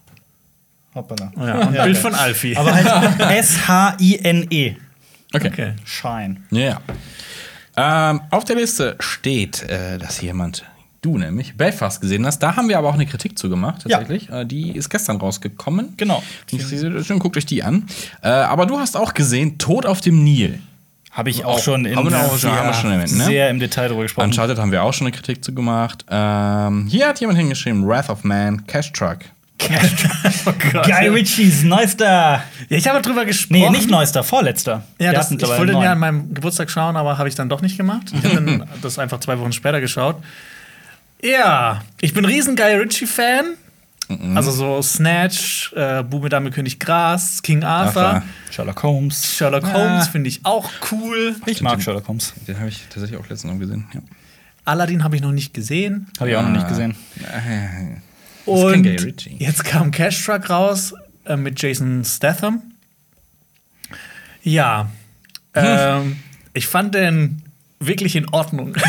Hoppala. Ja, und Ja, Bild okay. von Alfie. Aber halt S-H-I-N-E. Okay. okay. Schein. Ja. ja. Ähm, auf der Liste steht, äh, dass jemand, du nämlich, Belfast gesehen hast. Da haben wir aber auch eine Kritik zu gemacht, Ja. tatsächlich. Äh, die ist gestern rausgekommen. Genau. Schön, guckt euch die an. Äh, aber du hast auch gesehen, Tod auf dem Nil. Habe ich auch Auch- schon in haben wir auch schon- haben wir schon erwähnt, ne? sehr im Detail drüber gesprochen. Uncharted haben wir auch schon eine Kritik zu gemacht. Ähm, hier hat jemand hingeschrieben: Wrath of Man, Cash Truck. Guy Ritchies neuester. Ja, ich habe drüber gesprochen. Nee, nicht neuester, vorletzter. Ja, das, ich wollte den ja an meinem Geburtstag schauen, aber habe ich dann doch nicht gemacht. Ich habe dann das einfach zwei Wochen später geschaut. Ja, ich bin riesen Guy Ritchie-Fan. Mhm. Also so Snatch, äh, Bube, Dame, König, Gras, King Arthur. Arthur. Sherlock Holmes. Sherlock Ah. Holmes finde ich auch cool. Ich mag Sherlock Holmes. Den habe ich tatsächlich auch letztens noch gesehen. Ja. Aladdin habe ich noch nicht gesehen. Habe ich auch noch nicht Ah. gesehen. Und jetzt kam Cash Truck raus äh, mit Jason Statham. Ja, ähm, ich fand den wirklich in Ordnung.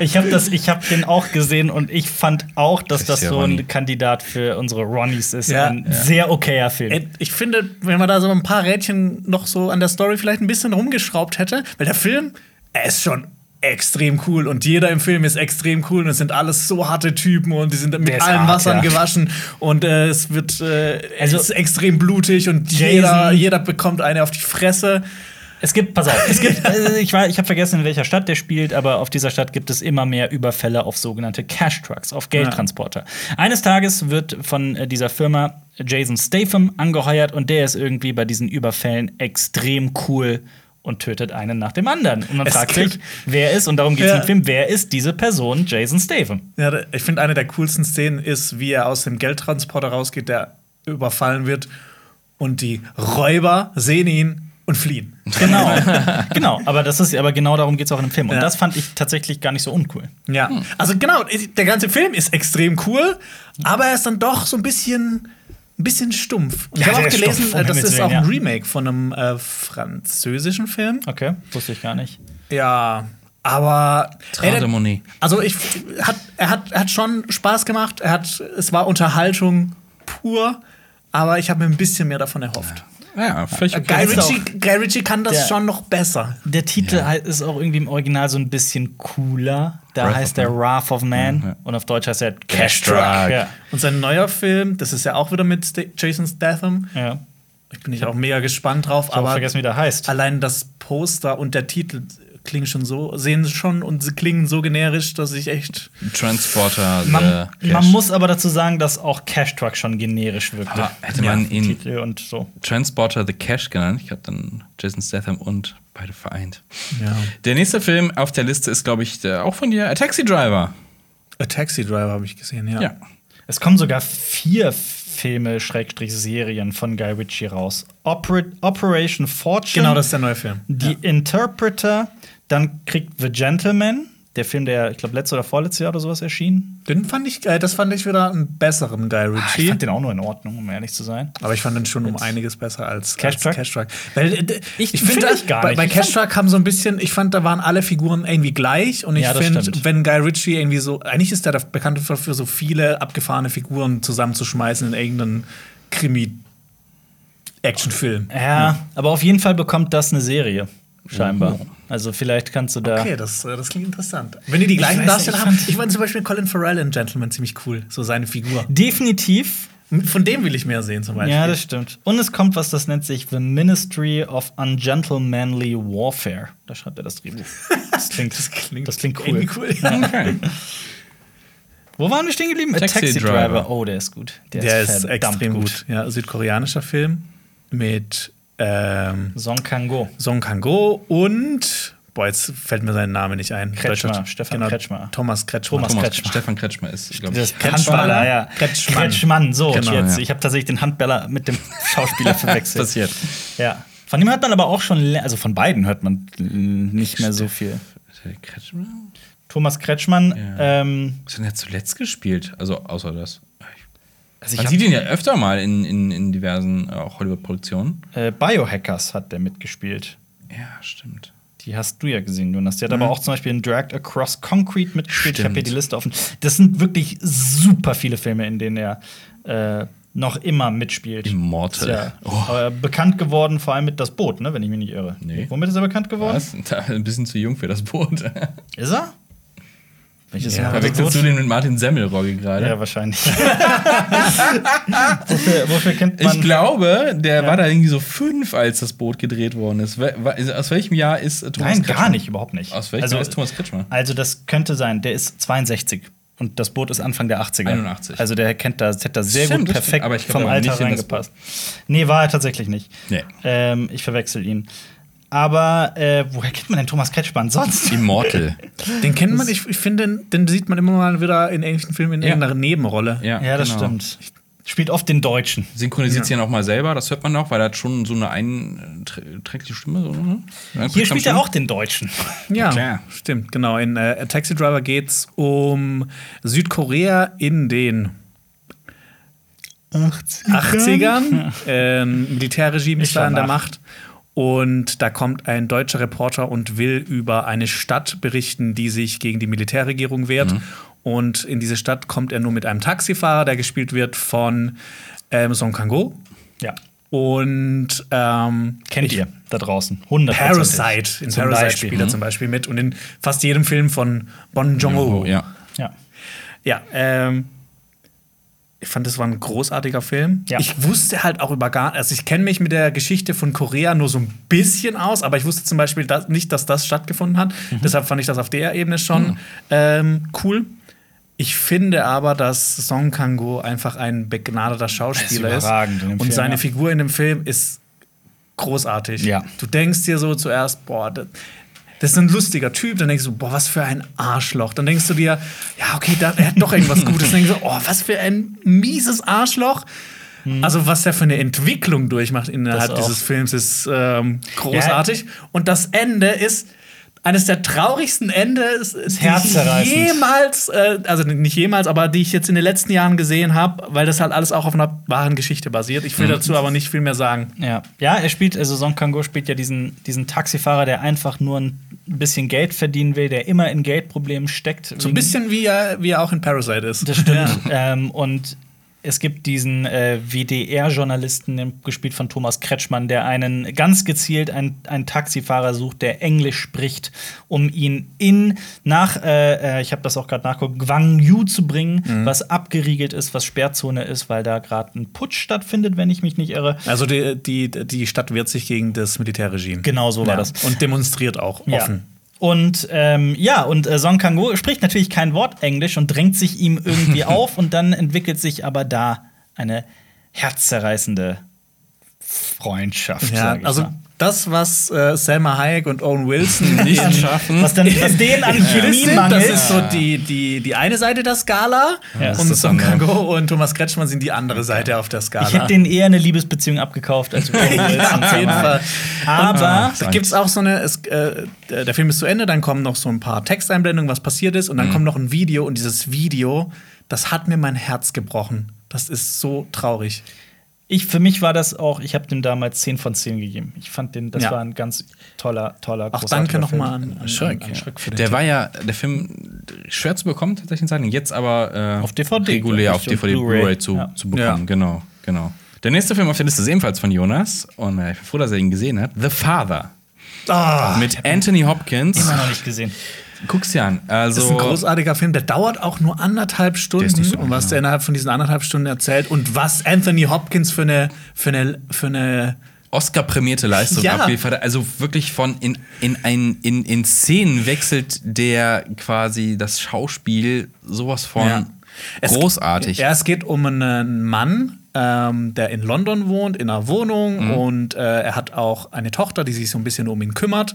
Ich habe das, ich habe den auch gesehen und ich fand auch, dass Das das ja so ein Ronny. Kandidat für unsere Ronnies ist. Ja. ein sehr okayer Film. Ich finde, wenn man da so ein paar Rädchen noch so an der Story vielleicht ein bisschen rumgeschraubt hätte, weil der Film, er ist schon extrem cool und jeder im Film ist extrem cool und es sind alles so harte Typen und die sind mit allen hart, Wassern ja. gewaschen und äh, es wird äh, Also, es ist extrem blutig und Jason- jeder, jeder bekommt eine auf die Fresse. Es gibt, pass auf, es gibt, äh, ich, war- ich habe vergessen, in welcher Stadt der spielt, aber auf dieser Stadt gibt es immer mehr Überfälle auf sogenannte Cash Trucks, auf Geldtransporter. Eines Tages wird von äh, dieser Firma Jason Statham angeheuert und der ist irgendwie bei diesen Überfällen extrem cool und tötet einen nach dem anderen. Und man Es fragt sich, wer ist, und darum geht es Ja. im Film, wer ist diese Person, Jason Statham? Ja, ich finde, eine der coolsten Szenen ist, wie er aus dem Geldtransporter rausgeht, der überfallen wird und die Räuber sehen ihn und fliehen. Genau, genau. Aber das ist, aber genau darum geht es auch in dem Film. Und Ja. das fand ich tatsächlich gar nicht so uncool. Ja, also genau, der ganze Film ist extrem cool, aber er ist dann doch so ein bisschen, ein bisschen stumpf. Und ich Ja, habe auch gelesen, stumpf, um äh, das ist auch ein. Remake von einem äh, französischen Film. Okay, wusste ich gar nicht. Ja, aber Trade er, Money. also ich hat, er hat, er hat schon Spaß gemacht. Er hat, es war Unterhaltung pur, aber ich habe mir ein bisschen mehr davon erhofft. Ja, völlig Guy, okay. ist auch- Ritchie, Guy Ritchie kann das Der- schon noch besser. Der Titel halt ist auch irgendwie im Original so ein bisschen cooler. Da Wrath heißt der. Wrath of Man ja. und auf Deutsch heißt er Cash Truck. Ja. Und sein neuer Film, das ist ja auch wieder mit Jason Statham. Ja. Ich bin nicht auch mega gespannt drauf, Ich habe aber vergessen, wie der heißt. allein das Poster und der Titel klingen schon so, sehen schon und sie klingen so generisch, dass ich echt. Transporter. Man, the Cash. man muss aber dazu sagen, dass auch Cash Truck schon generisch wirkte. Ah, hätte man ihn Titel und so. Transporter The Cash genannt. Ich habe dann Jason Statham und beide vereint. Ja. Der nächste Film auf der Liste ist, glaube ich, der, auch von dir, A Taxi Driver. A Taxi Driver habe ich gesehen, ja. Ja. Es kommen sogar vier Filme, Schrägstrich Serien von Guy Ritchie raus. Oper Operation Fortune, Genau, das ist der neue Film. The Interpreter, dann kriegt The Gentleman, der Film, der, ich glaube, letztes oder vorletztes Jahr oder sowas erschien. Den fand ich, äh, das fand ich wieder einen besseren Guy Ah, Ich Ritchie. fand den auch nur in Ordnung, um ehrlich zu sein. aber ich fand den schon um einiges besser als Cash als Truck? Cash Truck. Weil äh, Ich- ich, finde, find ich gar bei, nicht. bei Ich Cash Truck haben so ein bisschen, ich fand, da waren alle Figuren irgendwie gleich. Und ich Ja, finde, wenn Guy Ritchie irgendwie so, eigentlich ist der da bekannt dafür, so viele abgefahrene Figuren zusammenzuschmeißen in irgendeinen Krimi-Actionfilm. Ja, aber auf jeden Fall bekommt das eine Serie, scheinbar. Also vielleicht kannst du da. Okay, das, äh, das klingt interessant. Wenn die die gleichen nicht, Darsteller haben, fand- ich fand zum Beispiel Colin Farrell in Gentleman ziemlich cool, so seine Figur. Definitiv. Von dem will ich mehr sehen zum Beispiel. Ja, das stimmt. Und es kommt was, das nennt sich The Ministry of Ungentlemanly Warfare. Da schreibt er das Drehbuch. Das klingt, das klingt klingt cool. irgendwie cool. Ja. Okay. Wo waren wir stehen geblieben? A Taxi Taxi, Driver. Oh, der ist gut. Der, Der ist verdammt extrem gut. Ja, südkoreanischer Film mit ähm, Song Kang-go. Song Kang-go und boah, jetzt fällt mir sein Name nicht ein. Kretschmer, Deutscher- Stefan Kretschmer. Thomas Kretschmer. Thomas Thomas Kretschmer. Stefan Kretschmer ist, glaube ich. Handballer, ja. Kretschmann. Kretschmann. So, Genau, jetzt. ja. Ich habe tatsächlich den Handballer mit dem Schauspieler verwechselt. Passiert. Ja. Von dem hört man aber auch schon, also von beiden hört man nicht mehr so viel. Kretschmer? Thomas Kretschmann, Ja. ähm, Was hat denn der zuletzt gespielt? Also außer das. Also ich Man sieht ihn ja öfter mal in, in, in diversen äh, auch Hollywood-Produktionen. äh, Biohackers hat der mitgespielt. Ja, stimmt. Die hast du ja gesehen, Jonas. Der hat aber auch zum Beispiel in Dragged Across Concrete mitgespielt. Ich habe hier Stimmt. die Liste offen. Das sind wirklich super viele Filme, in denen er äh, noch immer mitspielt. Immortal. Ja. Oh. Aber bekannt geworden, vor allem mit Das Boot, ne? wenn ich mich nicht irre. Nee. Womit ist er bekannt geworden? Was? Da, ein bisschen zu jung für das Boot. Ist er? Welches Ja, Verwechselst du den mit Martin Semmelrogge gerade? Ja, wahrscheinlich. wofür, wofür kennt man. Ich glaube, der war da irgendwie so fünf, als das Boot gedreht worden ist. Aus welchem Jahr ist äh, Thomas Nein, Kretschmer? gar nicht, überhaupt nicht. Aus welchem also, Jahr ist Thomas Kretschmer? Also, das könnte sein, der ist 62 und das Boot ist Anfang der 80er. 81. Also, der kennt da, das hätte da sehr Stimmt, gut perfekt stimmt. Aber ich glaub, vom Alter reingepasst. Nee, war er tatsächlich nicht. Nee. Ähm, ich verwechsel ihn. Aber äh, woher kennt man denn Thomas Kretschmann sonst? Immortal. Den kennt man, ich, ich finde, den, den sieht man immer mal wieder in ähnlichen Filmen in Ja. irgendeiner Nebenrolle. Ja, Ja, das genau. stimmt. Spielt oft den Deutschen. Synchronisiert sich ja auch mal selber, das hört man auch, weil er hat schon so eine einträgliche Stimme. So, ne? Hier spielt er auch den Deutschen. Ja, klar. stimmt, genau. In äh, A Taxi Driver geht es um Südkorea in den 80ern. Ähm, Militärregime ist da an der. Macht. Und da kommt ein deutscher Reporter und will über eine Stadt berichten, die sich gegen die Militärregierung wehrt. Und in diese Stadt kommt er nur mit einem Taxifahrer, der gespielt wird von ähm, Song Kang-go. Ja. Und ähm, Kennt ich- ihr da draußen? 100 Parasite. In Zum Parasite Beispiel. spielt er zum Beispiel mit. Und in fast jedem Film von Bon Joon-ho. Oh, ja. Ja. Ja, ähm, ich fand, das war ein großartiger Film. Ja. Ich wusste halt auch über gar, also ich kenne mich mit der Geschichte von Korea nur so ein bisschen aus, aber ich wusste zum Beispiel dass, nicht, dass das stattgefunden hat. Mhm. Deshalb fand ich das auf der Ebene schon ähm, cool. Ich finde aber, dass Song Kang-go einfach ein begnadeter Schauspieler ist. dem Und Film, seine ja. Figur in dem Film ist großartig. Ja. Du denkst dir so zuerst, boah, das, ist ein lustiger Typ. Dann denkst du, boah, was für ein Arschloch. Dann denkst du dir, ja, okay, da, er hat doch irgendwas Gutes. Dann denkst du, oh, was für ein mieses Arschloch. Also, was er für eine Entwicklung durchmacht innerhalb dieses Films, ist ähm, großartig. Und das Ende ist eines der traurigsten Ende, die ich jemals, äh, also nicht jemals, aber die ich jetzt in den letzten Jahren gesehen habe, weil das halt alles auch auf einer wahren Geschichte basiert. Ich will dazu aber nicht viel mehr sagen. Ja. ja, er spielt, also Song Kang-go spielt ja diesen, diesen Taxifahrer, der einfach nur ein bisschen Geld verdienen will, der immer in Geldproblemen steckt. So ein bisschen wie er, wie er auch in Parasite ist. Das stimmt. ähm, und es gibt diesen äh, WDR-Journalisten, gespielt von Thomas Kretschmann, der einen ganz gezielt einen, einen Taxifahrer sucht, der Englisch spricht, um ihn in nach, äh, äh, ich habe das auch gerade nachgeguckt, Gwangju zu bringen, was abgeriegelt ist, was Sperrzone ist, weil da gerade ein Putsch stattfindet, wenn ich mich nicht irre. Also die, die, die Stadt wehrt sich gegen das Militärregime. Genau so war das. Und demonstriert auch offen. Ja. Und ähm, ja, und äh, Song Kang-go spricht natürlich kein Wort Englisch und drängt sich ihm irgendwie auf und dann entwickelt sich aber da eine herzzerreißende Freundschaft. Ja, also mal. Das, was äh, Selma Hayek und Owen Wilson Nicht schaffen. was, dann, was denen an Chemie das mangelt. ist so die, die, die eine Seite der Skala Ja, das und das Song. Kang-go und Thomas Kretschmann sind die andere Seite auf der Skala. ich hätte denen eher eine Liebesbeziehung abgekauft als Owen Wilson. ja, auf jeden Fall. Aber Da gibt es auch so eine, es, äh, der Film ist zu Ende, dann kommen noch so ein paar Texteinblendungen, was passiert ist, und dann kommt noch ein Video und dieses Video, das hat mir mein Herz gebrochen. Das ist so traurig. Ich, für mich war das auch, ich habe dem damals 10 von 10 gegeben. Ich fand den, das Ja. war ein ganz toller, toller, Auch danke Film. nochmal an, an, Schreck, an ja. Schreck für den Der Tipp. war ja, der Film schwer zu bekommen, tatsächlich in Zeiten. Jetzt aber äh, Auf DVD, regulär auf DVD, Blu-ray. Blu-ray zu, Ja. zu bekommen. Ja. Genau, genau. Der nächste Film auf der Liste ist ebenfalls von Jonas. Und äh, ich bin froh, dass er ihn gesehen hat. The Father. Ah, Mit Anthony Hopkins. Immer noch nicht gesehen. Guck's dir an. Also, das ist ein großartiger Film, der dauert auch nur anderthalb Stunden. so und was der innerhalb von diesen anderthalb Stunden erzählt und was Anthony Hopkins für eine, für eine, für eine Oscar-prämierte Leistung Ja. abliefert. Also wirklich von in, in, ein, in, in Szenen wechselt der quasi das Schauspiel sowas von Ja. Es- großartig. Ja, es geht um einen Mann, ähm, der in London wohnt, in einer Wohnung Mhm. und äh, er hat auch eine Tochter, die sich so ein bisschen um ihn kümmert.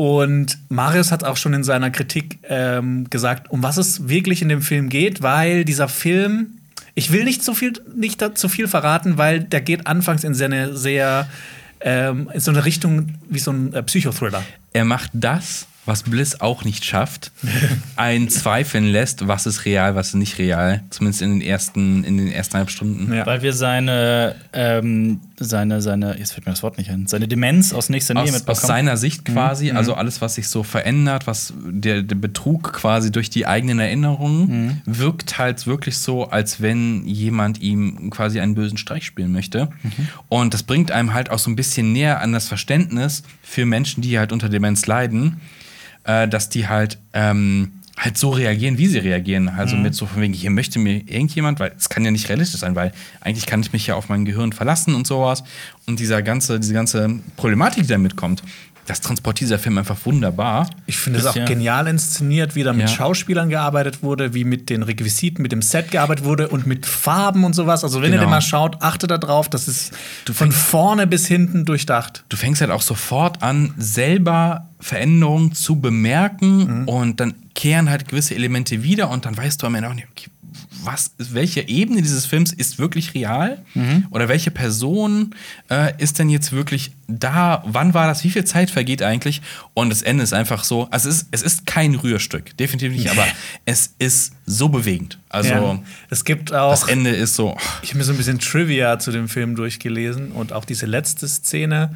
Und Marius hat auch schon in seiner Kritik ähm, gesagt, um was es wirklich in dem Film geht, weil dieser Film, ich will nicht zu viel, nicht zu viel verraten, weil der geht anfangs in seine sehr ähm, in so eine Richtung wie so ein äh, Psychothriller. er macht das, was Bliss auch nicht schafft, einen zweifeln lässt, was ist real, was ist nicht real. Zumindest in den ersten, in den ersten halb Stunden. Ja. Weil wir seine, ähm, seine, seine, jetzt fällt mir das Wort nicht ein, seine Demenz aus nächster Nähe Aus, mitbekommen. aus seiner Sicht quasi, also alles, was sich so verändert, was der, der Betrug quasi durch die eigenen Erinnerungen, wirkt halt wirklich so, als wenn jemand ihm quasi einen bösen Streich spielen möchte. Und das bringt einem halt auch so ein bisschen näher an das Verständnis für Menschen, die halt unter Demenz leiden, äh, dass die halt ähm, halt so reagieren, wie sie reagieren. Also mit so von wegen, hier möchte mir irgendjemand, weil es kann ja nicht realistisch sein, weil eigentlich kann ich mich ja auf mein Gehirn verlassen und sowas. Und dieser ganze, diese ganze Problematik, die damit kommt, das transportiert dieser Film einfach wunderbar. Ich finde es auch Ja. genial inszeniert, wie da mit Ja. Schauspielern gearbeitet wurde, wie mit den Requisiten, mit dem Set gearbeitet wurde und mit Farben und sowas. Also, wenn ihr Genau. den mal schaut, achtet da drauf, das ist von vorne bis hinten durchdacht. du fängst halt auch sofort an, selber Veränderungen zu bemerken und dann kehren halt gewisse Elemente wieder und dann weißt du am Ende auch nicht, okay, was, welche Ebene dieses Films ist wirklich real oder welche Person äh, ist denn jetzt wirklich da, wann war das, wie viel Zeit vergeht eigentlich und das Ende ist einfach so, also es ist, es ist kein Rührstück, definitiv nicht, aber es ist so bewegend. Also Ja. Es gibt auch. das Ende ist so, Ich habe mir so ein bisschen Trivia zu dem Film durchgelesen und auch diese letzte Szene.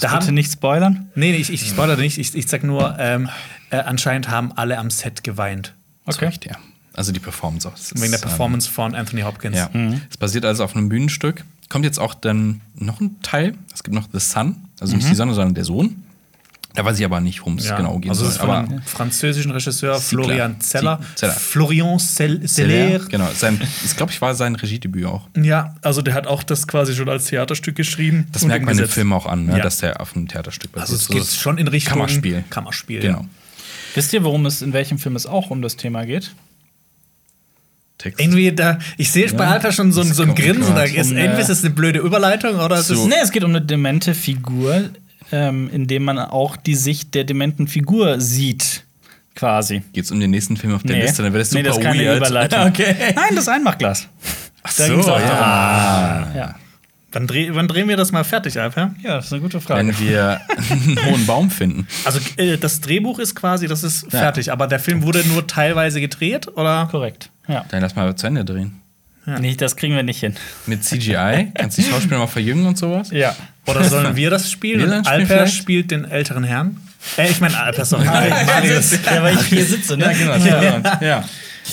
Da bitte nicht spoilern. Nee, nee, ich, ich spoilere nicht. Ich, ich sag nur, ähm, äh, anscheinend haben alle am Set geweint. okay. Recht, ja. Also die Performance auch. Es Wegen der ist, ähm, Performance von Anthony Hopkins. Ja. Es basiert also auf einem Bühnenstück. Kommt jetzt auch dann noch ein Teil. Es gibt noch The Sun, also nicht die Sonne, sondern der Sohn. Da weiß ich aber nicht, worum es Ja, genau geht. also es ist von aber einem französischen Regisseur Ziegler. Florian Zeller. Zeller. Florian Zeller. Genau, sein, ich glaube, ich war sein Regiedebüt auch. Ja, also der hat auch das quasi schon als Theaterstück geschrieben. Das und merkt man im. Film auch an, ne, Ja. dass der auf einem Theaterstück basiert. Also es So geht das schon in Richtung Kammerspiel. Kammerspiel. Genau. Ja. Wisst ihr, worum es in welchem Film es auch um das Thema geht? Text. Irgendwie da, ich sehe bei Alter schon so, so ein Grinsen. Da ist, Um, entweder äh, ist es eine blöde Überleitung oder es So. ist. Nee, es geht um eine demente Figur, ähm, in dem man auch die Sicht der dementen Figur sieht. Quasi. Geht's um den nächsten Film auf der Nee. Liste, dann wäre das super nee, das ist keine weird. Überleitung. Okay. Nein, das Einmachglas. Ach Da so, ging's auch ja. Ja. Wann, dreh, wann drehen wir das mal fertig, Alter? ja, das ist eine gute Frage. Wenn wir einen hohen Baum finden. Also äh, das Drehbuch ist quasi, das ist fertig, aber der Film wurde nur teilweise gedreht, oder? Korrekt. Ja. Dann lass mal zu Ende drehen. Nee, das kriegen wir nicht hin. Mit CGI? Kannst du die Schauspieler mal verjüngen und sowas? Ja. Oder sollen wir das spielen? Wir Alper vielleicht? spielt den älteren Herrn? Äh, ich meine Alper, sorry. Marius. Ja, weil ich hier sitze, ne? Ja, genau. Ja. ja.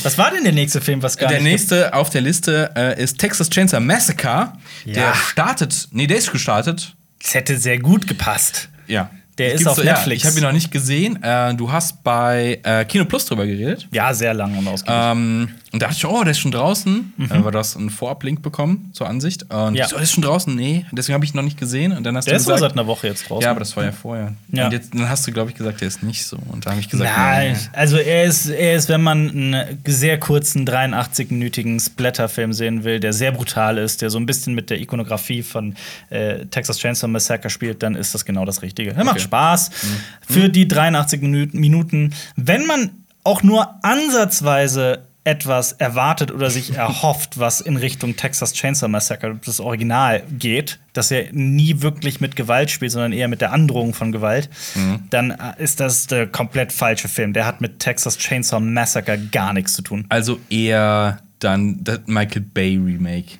Was war denn der nächste Film, was gar Der nicht nächste auf der Liste äh, ist Texas Chainsaw Massacre. Ja. Der startet, nee, der ist gestartet. Es hätte sehr gut gepasst. Ja. Der Das ist auf so- ja, Netflix. ich habe ihn noch nicht gesehen. Äh, du hast bei äh, Kino Plus drüber geredet. Ja, sehr lang und ausgiebig. Ähm, und da dachte ich, oh, der ist schon draußen. Mhm. Weil du hast einen Vorablink bekommen zur Ansicht. Und Ja. ich so, der ist schon draußen. Nee, deswegen habe ich ihn noch nicht gesehen. Und dann hast der du ist gesagt, seit einer Woche jetzt draußen. ja, aber das war ja vorher. Ja. Und jetzt, dann hast du, glaube ich, gesagt, der ist nicht so. Und da habe ich gesagt, Nein, nee. also er ist, er ist, wenn man einen sehr kurzen 83-minütigen Splatter-Film sehen will, der sehr brutal ist, der so ein bisschen mit der Ikonografie von äh, Texas Chainsaw Massacre spielt, dann ist das genau das Richtige. Er macht Okay. Spaß für die 83 Minuten- Minuten. Wenn man auch nur ansatzweise etwas erwartet oder sich erhofft, was in Richtung Texas Chainsaw Massacre, das Original, geht, dass er nie wirklich mit Gewalt spielt, sondern eher mit der Androhung von Gewalt, dann äh, ist das der komplett falsche Film. Der hat mit Texas Chainsaw Massacre gar nichts zu tun. Also eher dann das Michael Bay Remake.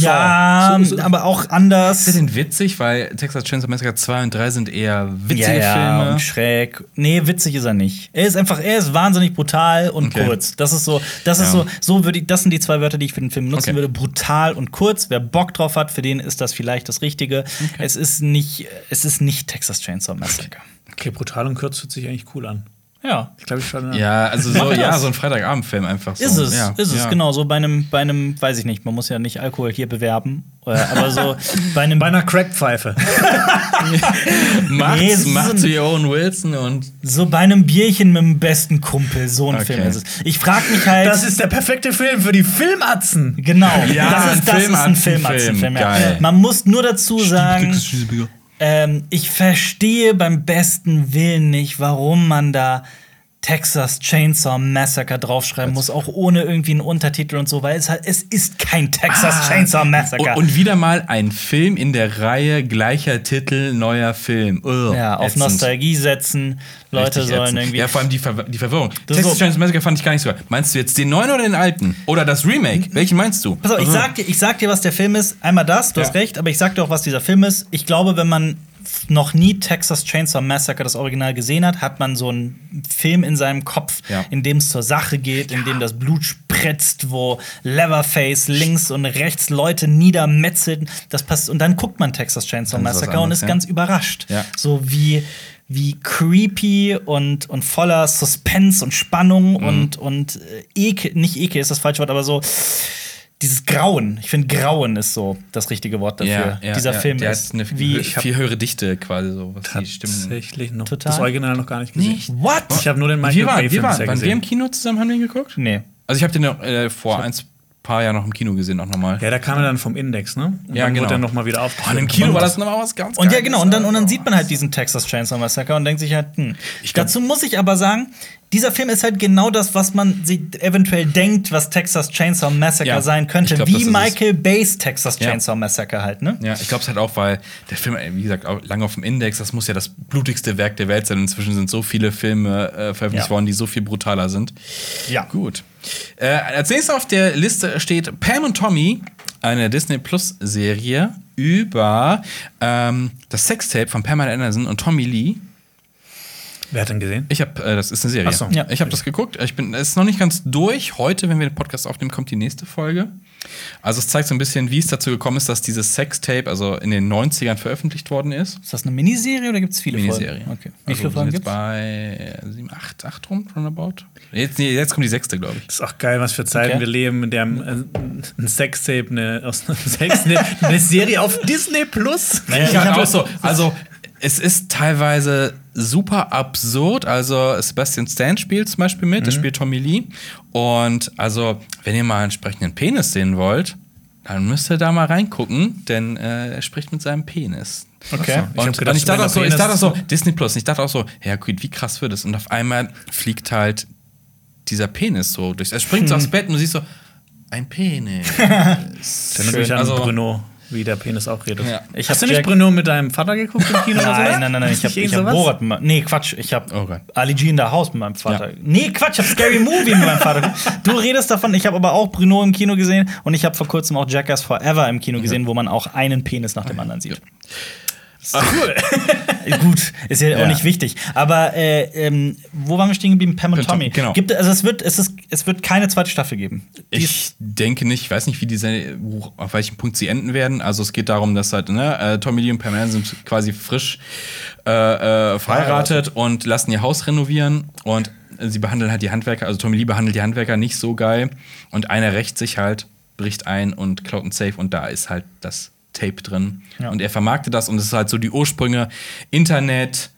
Ja, So- so- aber auch anders. Ist denn witzig, weil Texas Chainsaw Massacre 2 und 3 sind eher witzige ja, ja, Filme. und schräg. Nee, witzig ist er nicht. Er ist einfach, er ist wahnsinnig brutal und Okay. kurz. Das ist so, das ist Ja. so, so würde ich, das sind die zwei Wörter, die ich für den Film nutzen Okay. würde. Brutal und kurz. Wer Bock drauf hat, für den ist das vielleicht das Richtige. Es ist nicht, es ist nicht Texas Chainsaw Massacre. Okay, brutal und kurz hört sich eigentlich cool an. Ja. Ich glaube, ich schon. Ja, also so, ja, so ein Freitagabendfilm einfach so. Ist es, ja, ist es, ja. genau. So bei einem, bei einem, weiß ich nicht, man muss ja nicht Alkohol hier bewerben, äh, aber so bei einem Bei einer Crackpfeife. Macht's, Nee, es ist macht ein- zu Owen Wilson und So bei einem Bierchen mit dem besten Kumpel, so ein Okay. Film ist es. Ich frage mich halt. Das ist der perfekte Film für die Filmatzen. genau. Ja, das ein ist, das ist ein Filmatzenfilm. Filmatzenfilm. Ja. Geil. Man muss nur dazu sagen, ähm, ich verstehe beim besten Willen nicht, warum man da Texas Chainsaw Massacre draufschreiben muss, auch ohne irgendwie einen Untertitel und so, weil es halt, es ist kein Texas Chainsaw Massacre. Ah. Und, und wieder mal ein Film in der Reihe gleicher Titel, neuer Film. Ugh, ja, auf ätzend. Nostalgie setzen. Leute Richtig sollen ätzend. irgendwie. Ja, vor allem die, Ver die Verwirrung. Das Texas so- Chainsaw Massacre fand ich gar nicht so geil. Meinst du jetzt den neuen oder den alten? Oder das Remake? Welchen meinst du? Pass auf, ich sag, dir, ich sag dir, was der Film ist. Einmal das, du Ja. hast recht, aber ich sag dir auch, was dieser Film ist. Ich glaube, wenn man noch nie Texas Chainsaw Massacre, das Original, gesehen hat, hat man so einen Film in seinem Kopf, Ja. in dem es zur Sache geht, in dem das Blut spritzt, wo Leatherface links und rechts Leute niedermetzeln. Das passt. Und dann guckt man Texas Chainsaw Dann Massacre und anderes, ist ja. ganz überrascht. Ja. So wie wie creepy und, und voller Suspense und Spannung Mhm. und, und äh, Ekel, nicht Ekel ist das falsche Wort, aber so dieses Grauen. Ich finde, Grauen ist so das richtige Wort dafür. Dieser Film der ist hat eine wie. viel, viel höhere Dichte quasi so, was die Stimmen. Tatsächlich noch. Total. Das Original noch gar nicht gesehen. Nicht? What? Ich habe nur den Wir Michael waren, Bay wir Film waren, waren wir im. Kino zusammen, haben wir ihn geguckt? Nee. Also ich habe den äh, vor ein paar Jahren noch im Kino gesehen, auch nochmal. Ja, da kam er dann vom Index, ne? Und Ja, dann genau. wurde er noch mal wieder Oh, aufgeführt. und im Kino war das nochmal was ganz Und ja, genau. Und dann, und dann sieht man halt diesen Texas Chainsaw Massacre und denkt sich halt, hm. Ich glaub- Dazu muss ich aber sagen, dieser Film ist halt genau das, was man sich eventuell denkt, was Texas Chainsaw Massacre Ja, sein könnte. glaub, Wie. Michael Bays Texas Ja. Chainsaw Massacre halt, ne? Ja, ich glaube es halt auch, weil der Film, wie gesagt, auch lange auf dem Index, das muss ja das blutigste Werk der Welt sein. Inzwischen sind so viele Filme äh, veröffentlicht Ja. worden, die so viel brutaler sind. Ja. Gut. Äh, als nächstes auf der Liste steht Pam und Tommy, eine Disney Plus Serie über ähm, das Sextape von Pamela Anderson und Tommy Lee. Wer hat denn gesehen? Ich habe, äh, das ist eine Serie. Ach so. ja. Ich habe das geguckt. Ich bin, es ist noch nicht ganz durch. Heute, wenn wir den Podcast aufnehmen, kommt die nächste Folge. Also es zeigt so ein bisschen, wie es dazu gekommen ist, dass dieses Sextape also in den 90ern veröffentlicht worden ist. Ist das eine Miniserie oder gibt es viele Miniserie. Folgen? Okay. Wie Also viele Folgen gibt jetzt bei 7, 8, 8 rum, roundabout. Jetzt, nee, jetzt kommt die sechste, glaube ich. Das ist auch geil, was für Zeiten Okay. wir leben, in der äh, ein Sextape eine, aus einem Sex, eine, eine Serie auf Disney Plus. Ich hab auch so, also es ist teilweise super absurd. Also Sebastian Stan spielt zum Beispiel mit, das spielt Tommy Lee. Und also, wenn ihr mal einen entsprechenden Penis sehen wollt, dann müsst ihr da mal reingucken, denn äh, er spricht mit seinem Penis. Okay. Ich hab Und, gedacht, und ich dachte auch so, ich dachte auch so, Disney Plus, ich dachte auch so, ja gut, wie krass wird es? Und auf einmal fliegt halt dieser Penis so durch. Er springt so aufs Bett und du siehst so, ein Penis. Das erinnert mich an Also- Bruno, wie der Penis auch redet. Ja. Ich Hast du hab nicht Bruno mit deinem Vater geguckt im Kino oder so? Nein, nein, nein, nein. Ich habe hab irgend Borat mit meinem, Nee, Quatsch. Ich habe Oh. Ali G in der Haus mit meinem Vater. Ja. Nee, Quatsch. Ich habe Scary Movie mit meinem Vater. Du redest davon. Ich habe aber auch Bruno im Kino gesehen und ich habe vor kurzem auch Jackass Forever im Kino gesehen, wo man auch einen Penis nach dem anderen sieht. Cool. Gut, ist ja, Ja. auch nicht wichtig. Aber äh, ähm, wo waren wir stehen geblieben? Pam und Tommy. genau. Gibt, also es wird, es, ist, es wird keine zweite Staffel geben. Die ist- Ich denke nicht, ich weiß nicht, wie diese, auf welchem Punkt sie enden werden. Also es geht darum, dass halt, ne, äh, Tommy Lee und Pam sind quasi frisch äh, äh, verheiratet und lassen ihr Haus renovieren und sie behandeln halt die Handwerker, also Tommy Lee behandelt die Handwerker nicht so geil und einer rächt sich halt, bricht ein und klaut ein Safe und da ist halt das Tape drin. Ja. Und er vermarktet das und es ist halt so die Ursprünge Internet,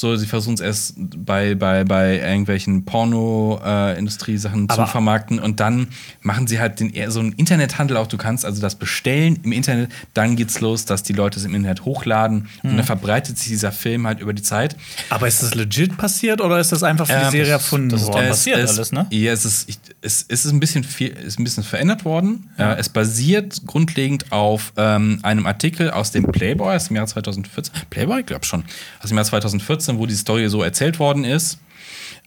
so, sie versuchen es erst bei, bei, bei irgendwelchen Porno-Industrie-Sachen zu Aber- vermarkten und dann machen sie halt den, so einen Internethandel auch. Du kannst also das bestellen im Internet, dann geht's los, dass die Leute es im Internet hochladen und Mhm. dann verbreitet sich dieser Film halt über die Zeit. Aber ist das legit passiert oder ist das einfach für die Ähm, Serie das- erfunden das ist worden? passiert es, alles, ne? Ja, es ist, ich, es, es ist ein bisschen viel, ist ein bisschen verändert worden. Äh, es basiert grundlegend auf ähm, einem Artikel aus dem Playboy aus dem Jahr 2014. Playboy, glaub schon. Aus dem Jahr 2014, wo die Story so erzählt worden ist.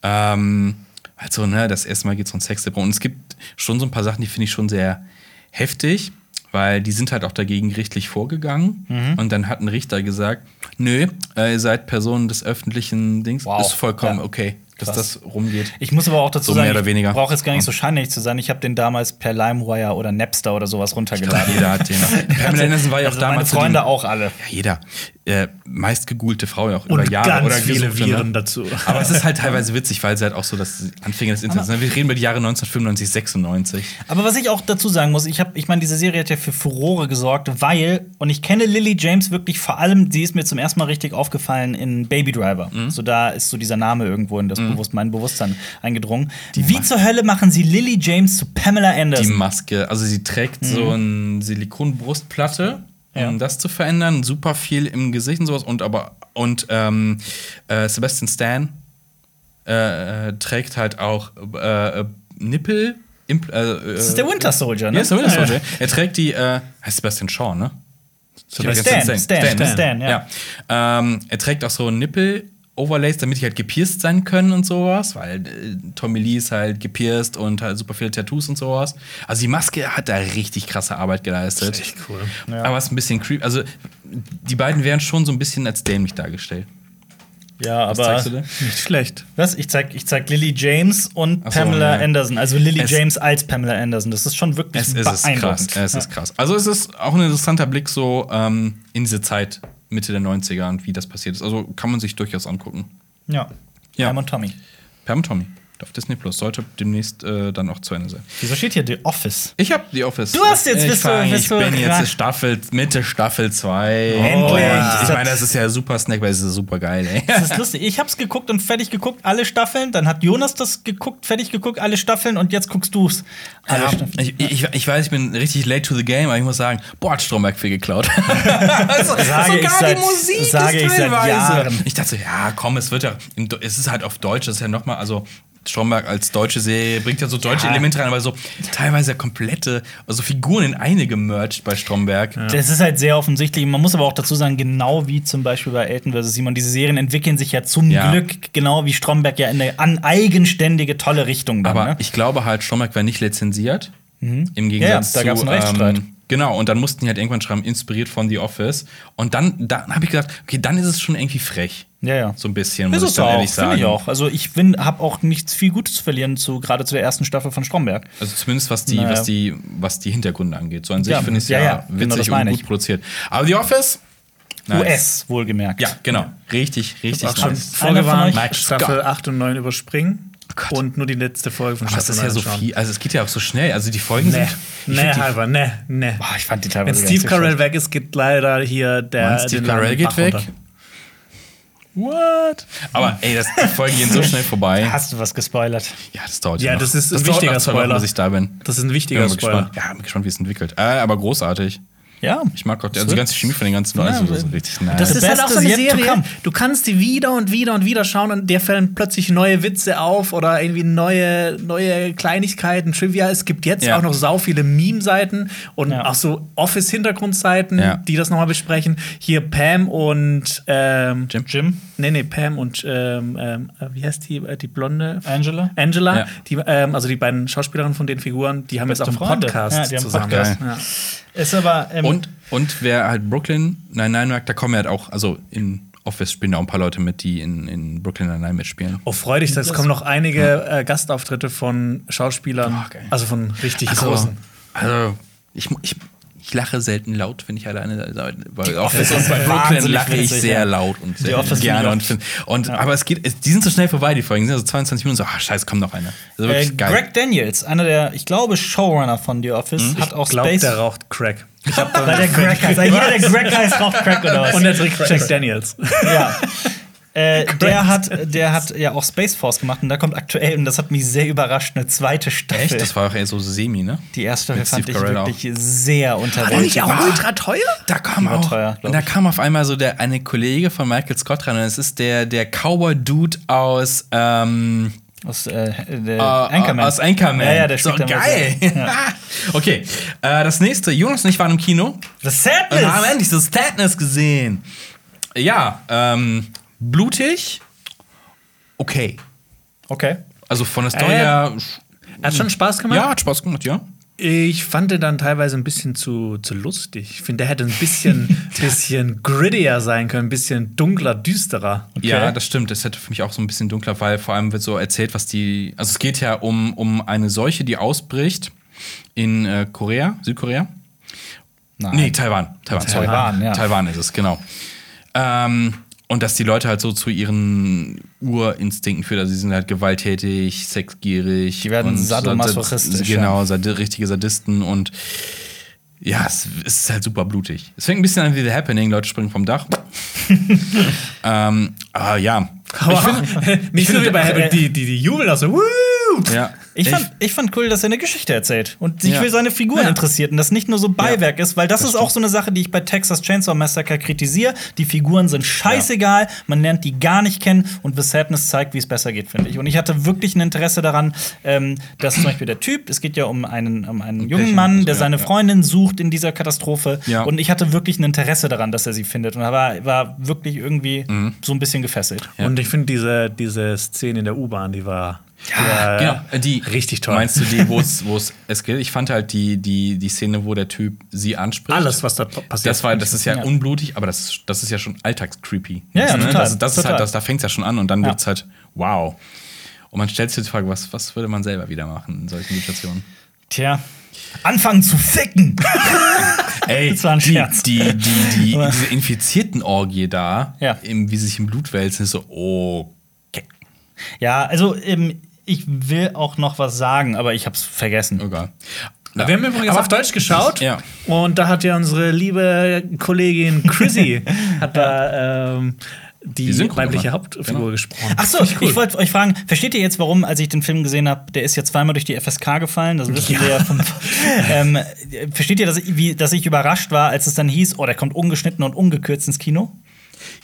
Ähm, also, ne, das erste Mal geht es um Sex. Und es gibt schon so ein paar Sachen, die finde ich schon sehr heftig, weil die sind halt auch dagegen gerichtlich vorgegangen. Mhm. Und dann hat ein Richter gesagt: Nö, äh, ihr seid Personen des öffentlichen Dings. Wow. Ist vollkommen Ja. okay, dass das rumgeht. Ich muss aber auch dazu So sagen, mehr oder weniger. ich brauche jetzt gar nicht so scheinheilig zu sein. Ich habe den damals per LimeWire oder Napster oder sowas runtergeladen. Jeder hat den. Pamela Anderson war ja auch also meine damals so Freunde die- auch alle. Ja, jeder. Äh, meistgegoolte Frau ja auch Und über Jahre ganz oder viele gesuchte, Viren ne? dazu. Aber es ist halt teilweise witzig, weil es halt auch so das Anfänge des Internets. ne? Wir reden über die Jahre 1995, 96. Aber was ich auch dazu sagen muss, ich habe, ich meine, diese Serie hat ja für Furore gesorgt, weil und ich kenne Lily James wirklich vor allem, sie ist mir zum ersten Mal richtig aufgefallen in Baby Driver. Mhm. So da ist so dieser Name irgendwo in das Bewusst mein Bewusstsein eingedrungen. Wie zur Hölle machen sie Lily James zu Pamela Die Anderson? Maske, also sie trägt so eine Silikonbrustplatte, um Mhm. Ja. das zu verändern. Super viel im Gesicht und sowas. Und aber und ähm, äh, Sebastian Stan äh, äh, trägt halt auch äh, äh, Nippel. Impl- äh, das ist der Winter Soldier, ne? Ja, ist der Winter Soldier. Er trägt die, heißt Sebastian Shaw, ne? Stan, Stan, Stan, Stan, ja. ja. Ähm, er trägt auch so Nippel-Overlays, damit die halt gepierst sein können und sowas, weil äh, Tommy Lee ist halt gepierst und halt super viele Tattoos und sowas. Also die Maske hat da richtig krasse Arbeit geleistet. Echt cool. Aber es ist ein bisschen creepy. Also die beiden werden schon so ein bisschen als dämlich dargestellt. Ja, Was aber zeigst du denn? Nicht schlecht. was? Ich zeig, ich zeig Lily James und Ach so, Pamela ja. Anderson. Also Lily Es- James als Pamela Anderson. Das ist schon wirklich Es, es ist krass. beeindruckend. Es ist krass. Also es ist auch ein interessanter Blick so ähm, in diese Zeit, Mitte der 90er und wie das passiert ist. Also kann man sich durchaus angucken. Ja. Ja. Pam und Tommy. Pam und Tommy auf Disney Plus sollte demnächst äh, dann auch zu Ende sein. Wieso steht hier The Office? Ich habe die Office. Du hast jetzt- ich bist du- fang- bist ich bin jetzt Staffel Mitte Staffel 2. Endlich. Ich meine, das ist ja super Snack, weil es ist super geil, ey. Das ist lustig. Ich hab's geguckt und fertig geguckt, alle Staffeln. Dann hat Jonas das geguckt, fertig geguckt, alle Staffeln. Und jetzt guckst du's. Alle Ja, ich, ich, ich weiß, ich bin richtig late to the game, aber ich muss sagen, boah, hat Stromberg viel geklaut. also, Sage ich seit- sage ich seit Jahren. Ich dachte so, ja, komm, es wird ja, es ist halt auf Deutsch, das ist ja nochmal, also Stromberg als deutsche Serie bringt ja so deutsche Ja. Elemente rein, aber so teilweise komplette, also Figuren in eine gemerged bei Stromberg. Das ist halt sehr offensichtlich. Man muss aber auch dazu sagen, genau wie zum Beispiel bei Elton vs. Simon, diese Serien entwickeln sich ja zum Ja. Glück, genau wie Stromberg ja in eine an eigenständige, tolle Richtung dann. Aber ne? ich glaube halt, Stromberg war nicht lizenziert. Im Gegensatz Ja, ja, da gab's zu einen Rechtsstreit. Ähm, Genau, und dann mussten die halt irgendwann schreiben, inspiriert von The Office. Und dann, dann habe ich gedacht, okay, dann ist es schon irgendwie frech. Ja, ja. So ein bisschen, muss Ist ich dann auch, ehrlich finde sagen. ich auch. Also ich habe auch nichts viel Gutes zu verlieren, zu, gerade zu der ersten Staffel von Stromberg. Also zumindest was die, Naja. was die, was die Hintergründe angeht. So an sich Ja, finde ich es ja, ja, ja, genau witzig das und gut ich. produziert. Aber The Office? nice. US, wohlgemerkt. Ja, genau. Richtig, richtig Auch schon nice. vorgewarnt, Staffel Scott. 8 und 9 überspringen. Gott. und nur die letzte Folge von Aber es Staffel ist ja 9 so viel, also es geht ja auch so schnell. Also die Folgen Nee, sind. ich nee, halber, nee, nee. Boah, ich fand die Wenn teilweise Steve ganz Carell weg ist, geht leider hier der. Mann, Steve Carell geht weg? runter. What? Aber ey, das, die Folgen gehen so schnell vorbei. Hast du was gespoilert? Ja, das dauert Ja, noch. das ist ein dauert wichtiger Wochen, Spoiler. bis ich da bin. Das ist ein wichtiger mal Spoiler. gespannt. Ja, bin gespannt, wie es entwickelt. Äh, aber großartig. Ja. Ich mag auch die, also die ganze Chemie von den ganzen Leuten. Ja, das ist richtig nice. Das The ist halt best auch so eine Serie. Du kannst die wieder und wieder und wieder schauen und dir fallen plötzlich neue Witze auf oder irgendwie neue, neue Kleinigkeiten, Trivia. Es gibt jetzt Ja. auch noch sau viele Meme-Seiten und Ja. auch so Office-Hintergrundseiten, Ja. die das nochmal besprechen. Hier Pam und ähm, Jim? Jim? Nee, nee, Pam und ähm, äh, wie heißt die, äh, die blonde? Angela? Angela, Ja. die, ähm, also die beiden Schauspielerinnen von den Figuren, die haben jetzt auch einen Beste Freunde. Podcast Ja, die haben einen zusammen. Podcast. Ja. Ist aber. Ähm, Und, und wer halt Brooklyn Nine-Nine mag, da kommen ja halt auch, also in Office spielen da auch ein paar Leute mit, die in, in Brooklyn Nine-Nine mitspielen. Oh, freu dich, es kommen noch einige äh, Gastauftritte von Schauspielern, Oh, also von richtig Also, großen. also ich, ich, ich lache selten laut, wenn ich alleine bei Office Office und bei Brooklyn lache ich sehr ja. laut und Die sehr Office gerne und, und aber es geht, es, die sind so schnell vorbei, die Folgen, die sind so 22 Minuten so, ah scheiße, kommt noch eine. Also äh. Greg Daniels, einer der, ich glaube, Showrunner von The Office, hat auch Ich glaube, Space. der raucht Crack. Ich hab da Weil der Greg heißt. Jeder, der Greg heißt, raucht Crack oder was? und der trinkt Jack Daniels. ja. Äh, der, hat, der hat ja auch Space Force gemacht und da kommt aktuell, und das hat mich sehr überrascht, eine zweite Staffel. Echt? Das war auch eher so semi, ne? Die erste Mit fand Steve ich Carell wirklich sehr unterwältigend. Ah. ultra teuer? Da kam war auch, teuer, und da kam auf einmal so der eine Kollege von Michael Scott rein und es ist der der Cowboy Dude aus ähm, Aus äh, der äh, Anchorman. aus Anchorman. Ja, ja, der so spielt da geil. Ja. okay, äh, das nächste. Jonas und ich waren im Kino The und Sadness! haben endlich das Sadness gesehen. Ja, ähm, blutig. Okay. Okay. Also von der Story Äh, her. Hat schon Spaß gemacht? Ja, hat Spaß gemacht, ja. Ich fand den dann teilweise ein bisschen zu, zu lustig. Ich finde, der hätte ein bisschen, bisschen grittier sein können, ein bisschen dunkler, düsterer. Ja, das stimmt. Das hätte für mich auch so ein bisschen dunkler, weil vor allem wird so erzählt, was die. Also es geht ja um, um eine Seuche, die ausbricht in äh, Korea, Südkorea. Nein. Nee, Taiwan. Taiwan, sorry. Taiwan, ja. Taiwan ist es, genau. Ähm, und dass die Leute halt so zu ihren Urinstinkten führen. Also sie sind halt gewalttätig, sexgierig. Die werden sadomasochistisch, Genau, sadi richtige Sadisten und ja, es ist halt super blutig. Es fängt ein bisschen an wie The Happening, Leute springen vom Dach. ähm, aber ja. Aber mich finde, finde, bei äh, die, die, die jubeln auch so, Woo! ja. Ich fand, ich fand cool, dass er eine Geschichte erzählt und sich Ja. für seine Figuren Ja. interessiert und das nicht nur so Beiwerk ist, weil das, ist auch so eine Sache, die ich bei Texas Chainsaw Massacre kritisiere. Die Figuren sind scheißegal, man lernt die gar nicht kennen und The Sadness zeigt, wie es besser geht, finde ich. Und ich hatte wirklich ein Interesse daran, ähm, dass zum Beispiel der Typ, es geht ja um einen, um einen jungen Pärchen, Mann, der seine. Freundin sucht in dieser Katastrophe und ich hatte wirklich ein Interesse daran, dass er sie findet und war, war wirklich irgendwie Mhm. so ein bisschen gefesselt. Und ich finde diese, diese Szene in der U-Bahn, die war, die war Genau, äh, die richtig toll. Meinst du die, wo es wo es eskaliert? Ich fand halt die, die, die Szene, wo der Typ sie anspricht. alles, was da passiert. Das war, das ist ja, Ja. unblutig, aber das ist, das ist ja schon alltagscreepy. Ja, ja, ne? total, Das, das ist total. halt, das, da fängt es ja schon an und dann Ja. wird's halt wow. Und man stellt sich die Frage, was, was würde man selber wieder machen in solchen Situationen? Tja, anfangen zu ficken! Ey, Das war ein die, Scherz. die, die, die, diese infizierten Orgie da, Ja. im, wie sie sich im Blut wälzen, ist so, okay. Ja, also ähm, ich will auch noch was sagen, aber ich hab's vergessen. Egal. Wir haben übrigens Aber- auf Deutsch geschaut Ja. und da hat ja unsere liebe Kollegin Chrissy hat da ähm, die, weibliche. Hauptfigur Genau. gesprochen. Ach so, Finde ich, wollte euch fragen, versteht ihr jetzt, warum, als ich den Film gesehen habe, der ist ja zweimal durch die FSK gefallen, das wissen wir ja vom. ähm, versteht ihr, dass ich, wie, dass ich überrascht war, als es dann hieß, oh, der kommt ungeschnitten und ungekürzt ins Kino?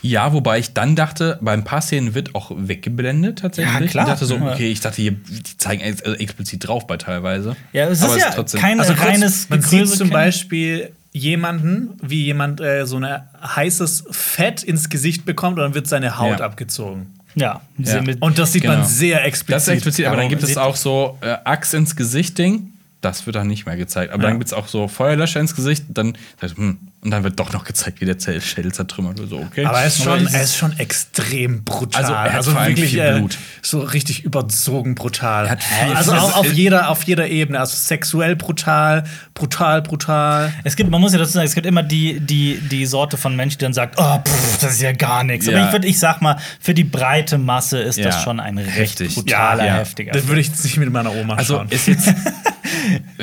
Ja, wobei ich dann dachte, bei ein paar Szenen wird auch weggeblendet tatsächlich. Ja, klar. Ich dachte so, Ja. okay, ich dachte, hier, die zeigen ex also explizit drauf bei teilweise. Ja, es Aber ist ja trotzdem- kein Also reines man sieht zum. Beispiel jemanden, wie jemand äh, so ein heißes Fett ins Gesicht bekommt und dann wird seine Haut Ja. abgezogen. Ja, Ja. mit, Und das sieht Genau. man sehr explizit. Das ist explizit, aber dann gibt es auch so äh, Axt ins Gesicht-Ding. das wird dann nicht mehr gezeigt. Aber Ja. dann gibt es auch so Feuerlöscher ins Gesicht, dann, hm, und dann wird doch noch gezeigt, wie der Zell- Schädel zertrümmert oder so, okay? Aber er ist schon, es er ist schon extrem brutal. Also, er hat vor allem viel äh, Blut. so richtig überzogen brutal. Er hat viel- also das auf, auf, jeder, auf jeder Ebene. Also sexuell brutal, brutal, brutal. Es gibt, man muss ja dazu sagen, es gibt immer die, die, die Sorte von Menschen, die dann sagt, oh, pff, das ist ja gar nichts. Aber Ja. ich, würd, ich sag mal, für die breite Masse ist das Ja, schon ein recht richtig. brutaler, Ja, ja. heftiger Das würde ich jetzt nicht mit meiner Oma also schauen. ist jetzt.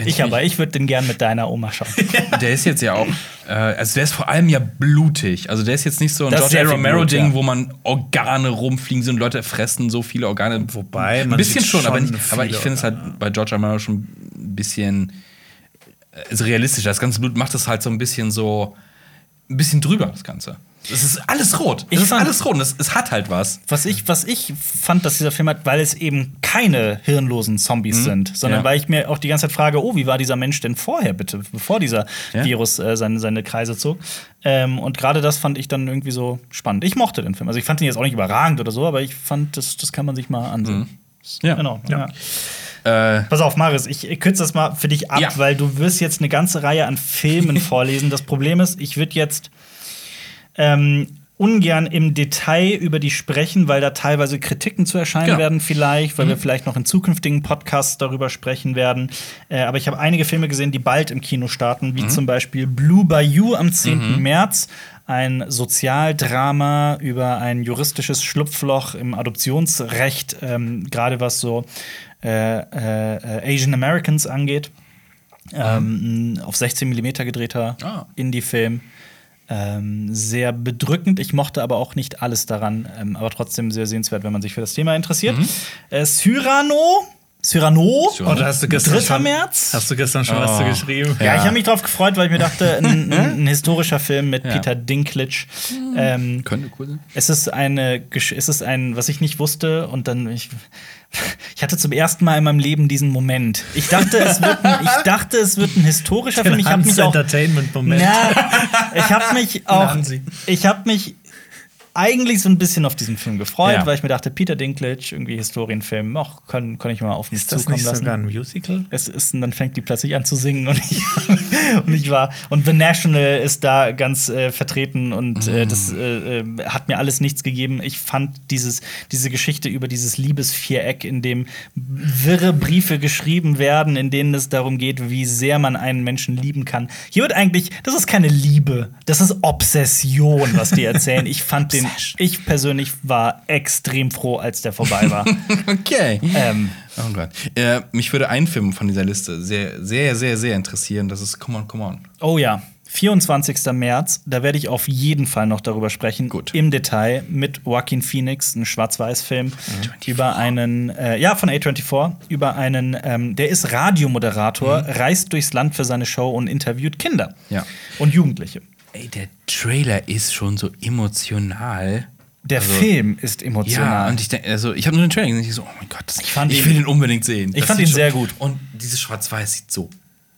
Ich aber, ich würde den gern mit deiner Oma schauen. Der ist jetzt ja auch, äh, also der ist vor allem ja blutig. Also der ist jetzt nicht so ein Das George Romero-Ding, ja. wo man Organe rumfliegen sind und Leute fressen so viele Organe. Wobei, ein man bisschen sieht schon, aber, schon nicht, aber ich finde es halt bei George. Romero schon ein bisschen äh, also realistischer. Das ganze Blut macht es halt so ein bisschen so, ein bisschen drüber, das Ganze. Es ist alles rot. Ich Es ist fand- alles rot und es, es hat halt was. Was ich, was ich fand, dass dieser Film hat, weil es eben keine hirnlosen Zombies sind, sondern Mhm. Ja. weil ich mir auch die ganze Zeit frage, oh, wie war dieser Mensch denn vorher, bitte, bevor dieser Ja. Virus äh, seine, seine Kreise zog. Ähm, und gerade das fand ich dann irgendwie so spannend. Ich mochte den Film. Also ich fand ihn jetzt auch nicht überragend oder so, aber ich fand, das, das kann man sich mal ansehen. Mhm. Ja. Genau. Ja. Äh, Pass auf, Marius, ich kürze das mal für dich ab, Ja. weil du wirst jetzt eine ganze Reihe an Filmen vorlesen. Das Problem ist, ich würde jetzt ähm, ungern im Detail über die sprechen, weil da teilweise Kritiken zu erscheinen Genau. werden vielleicht, weil wir vielleicht noch in zukünftigen Podcasts darüber sprechen werden. Äh, aber ich habe einige Filme gesehen, die bald im Kino starten, wie zum Beispiel Blue Bayou am 10. März. Ein Sozialdrama über ein juristisches Schlupfloch im Adoptionsrecht, ähm, gerade was so Asian Americans angeht. Ähm, ein auf 16 mm gedrehter Ah. Indie-Film. Ähm, sehr bedrückend. Ich mochte aber auch nicht alles daran, ähm, aber trotzdem sehr sehenswert, wenn man sich für das Thema interessiert. Äh, Cyrano. Cyrano. Cyrano. Oder hast du gestern 3. schon, März. Hast du gestern schon was Oh. zu geschrieben? Ja, Ja. ich habe mich drauf gefreut, weil ich mir dachte, ein, ein, ein historischer Film mit Ja. Peter Dinklage. Ähm, könnte cool sein. es ist eine, es ist ein, was ich nicht wusste und dann ich, ich hatte zum ersten Mal in meinem Leben diesen Moment. Ich dachte, es wird, ein, ich dachte, es wird ein historischer Film. Ich habe mich auch, Entertainment-Moment. na, ich habe mich auch, ich habe mich eigentlich so ein bisschen auf diesen Film gefreut, Ja. weil ich mir dachte, Peter Dinklage, irgendwie Historienfilm, auch kann, kann ich mal auf mich Ist das zukommen nicht lassen. sogar ein Musical? Es ist, und dann fängt die plötzlich an zu singen und ich, und ich war und The National ist da ganz äh, vertreten und äh, das äh, äh, hat mir alles nichts gegeben. Ich fand dieses diese Geschichte über dieses Liebesviereck, in dem wirre Briefe geschrieben werden, in denen es darum geht, wie sehr man einen Menschen lieben kann. Hier wird eigentlich, das ist keine Liebe, das ist Obsession, was die erzählen. Ich fand den, ich persönlich war extrem froh, als der vorbei war. Okay. ähm. Äh, mich würde ein Film von dieser Liste sehr, sehr, sehr, sehr interessieren. Das ist Come on, come on. Oh ja, 24. März, da werde ich auf jeden Fall noch darüber sprechen. Gut. Im Detail mit Joaquin Phoenix, ein Schwarz-Weiß-Film über einen, äh, ja, von A24, über einen, ähm, der ist Radiomoderator, reist durchs Land für seine Show und interviewt Kinder Ja. und Jugendliche. Ey, der Trailer ist schon so emotional. Der Also- Film ist Ja, emotional. und ich denke, also ich habe nur den Trailer gesehen. Ich so, oh mein Gott, das, ich, fand ihn- will ihn unbedingt sehen. Ich Das fand ihn schon- sehr gut. Und dieses Schwarz-Weiß sieht so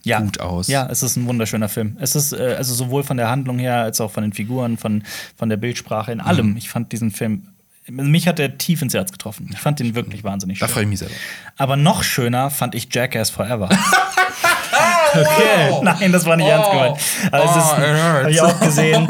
ja. gut aus. Ja, es ist ein wunderschöner Film. Es ist äh, also sowohl von der Handlung her als auch von den Figuren, von, von der Bildsprache, in allem. Mhm. Ich fand diesen Film, mich hat er tief ins Herz getroffen. Ich fand ihn wirklich wahnsinnig Da schön. freue ich mich selber. Aber noch schöner fand ich Jackass Forever. Okay. Nein, das war nicht ernst gemeint. Aber es Oh, ist, it hurts. habe ich auch gesehen,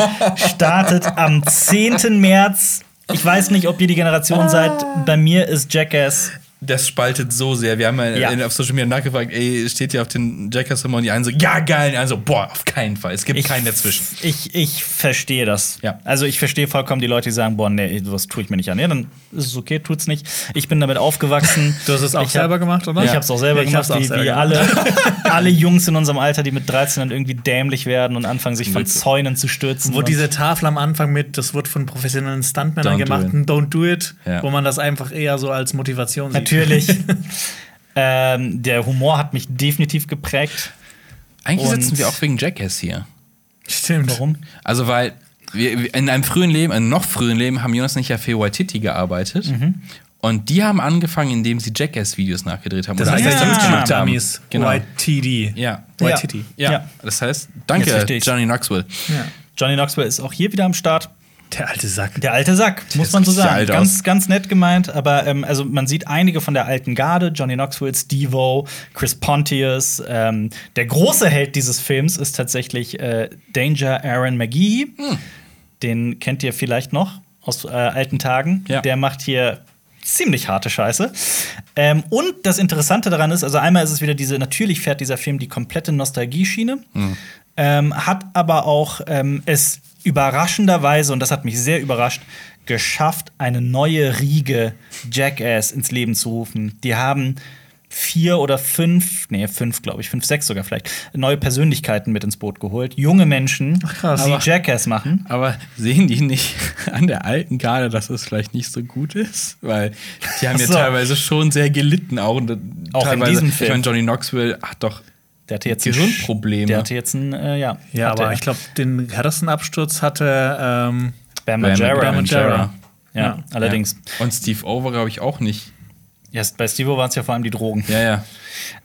startet am 10. März. Ich weiß nicht, ob ihr die Generation seid. Bei mir ist Jackass. Das spaltet so sehr. Wir haben ja, Ja. auf Social Media nachgefragt, ey, steht hier auf den Jackass immer und die einen so, ja, geil. Und die anderen so, boah, auf keinen Fall. Es gibt keinen dazwischen. Ich, ich verstehe das. Ja. Also ich verstehe vollkommen die Leute, die sagen, boah, nee, sowas tue ich mir nicht an. Ja, dann ist es okay, tut's nicht. Ich bin damit aufgewachsen. Du hast es auch Ich hab- selber gemacht, oder? Ich habe es auch selber Ja, ich gemacht, hab's auch wie, selber wie gemacht. alle, alle Jungs in unserem Alter, die mit 13 dann irgendwie dämlich werden und anfangen, sich von. Zäunen zu stürzen. Wo diese Tafel am Anfang mit, das wird von professionellen Stuntmännern do gemacht, ein Don't do it, Ja. wo man das einfach eher so als Motivation sieht. Natürlich. ähm, der Humor hat mich definitiv geprägt. Eigentlich Und- sitzen wir auch wegen Jackass hier. Stimmt. Warum? Also, weil wir, in einem frühen Leben, einem noch frühen Leben, haben Jonas und ich ja für Waititi gearbeitet. Mhm. Und die haben angefangen, indem sie Jackass-Videos nachgedreht haben. Das Oder heißt, eigentlich ja, ja, gemacht haben. Dummies. Genau. YTD. Ja. YTD. Ja. Ja. Das heißt, danke. Johnny Knoxville. Ja. Johnny Knoxville ist auch hier wieder am Start. Der alte Sack. Der alte Sack, muss man so sagen. Ganz, ganz nett gemeint, aber ähm, also man sieht einige von der alten Garde, Johnny Knoxville, Steve-O, Chris Pontius. Ähm, der große Held dieses Films ist tatsächlich äh, Danger Aaron McGee. Hm. Den kennt ihr vielleicht noch aus äh, alten Tagen. Ja. Der macht hier ziemlich harte Scheiße. Ähm, und das Interessante daran ist, also einmal ist es wieder diese, natürlich fährt dieser Film die komplette Nostalgie-Schiene, ähm, hat aber auch ähm, es überraschenderweise, und das hat mich sehr überrascht, geschafft, eine neue Riege Jackass ins Leben zu rufen. Die haben vier oder fünf, nee, fünf, glaube ich, fünf, sechs sogar vielleicht, neue Persönlichkeiten mit ins Boot geholt. Junge Menschen, krass. die Aber- Jackass machen. Aber sehen die nicht an der alten Garde, dass es vielleicht nicht so gut ist? Weil die haben ja so. teilweise schon sehr gelitten. Auch, und Auch in diesem Ich Film. meine, Johnny Knoxville hat doch Der hatte jetzt Gesundprobleme. Der hatte jetzt ein, äh, ja. Ja, aber er. ich glaube, den härtesten Absturz hatte ähm, Bam Margera. Bam Margera. Ja, Ja. allerdings. Und Steve O war, glaube ich, auch nicht. Ja, bei Steve waren es ja vor allem die Drogen. Ja, ja.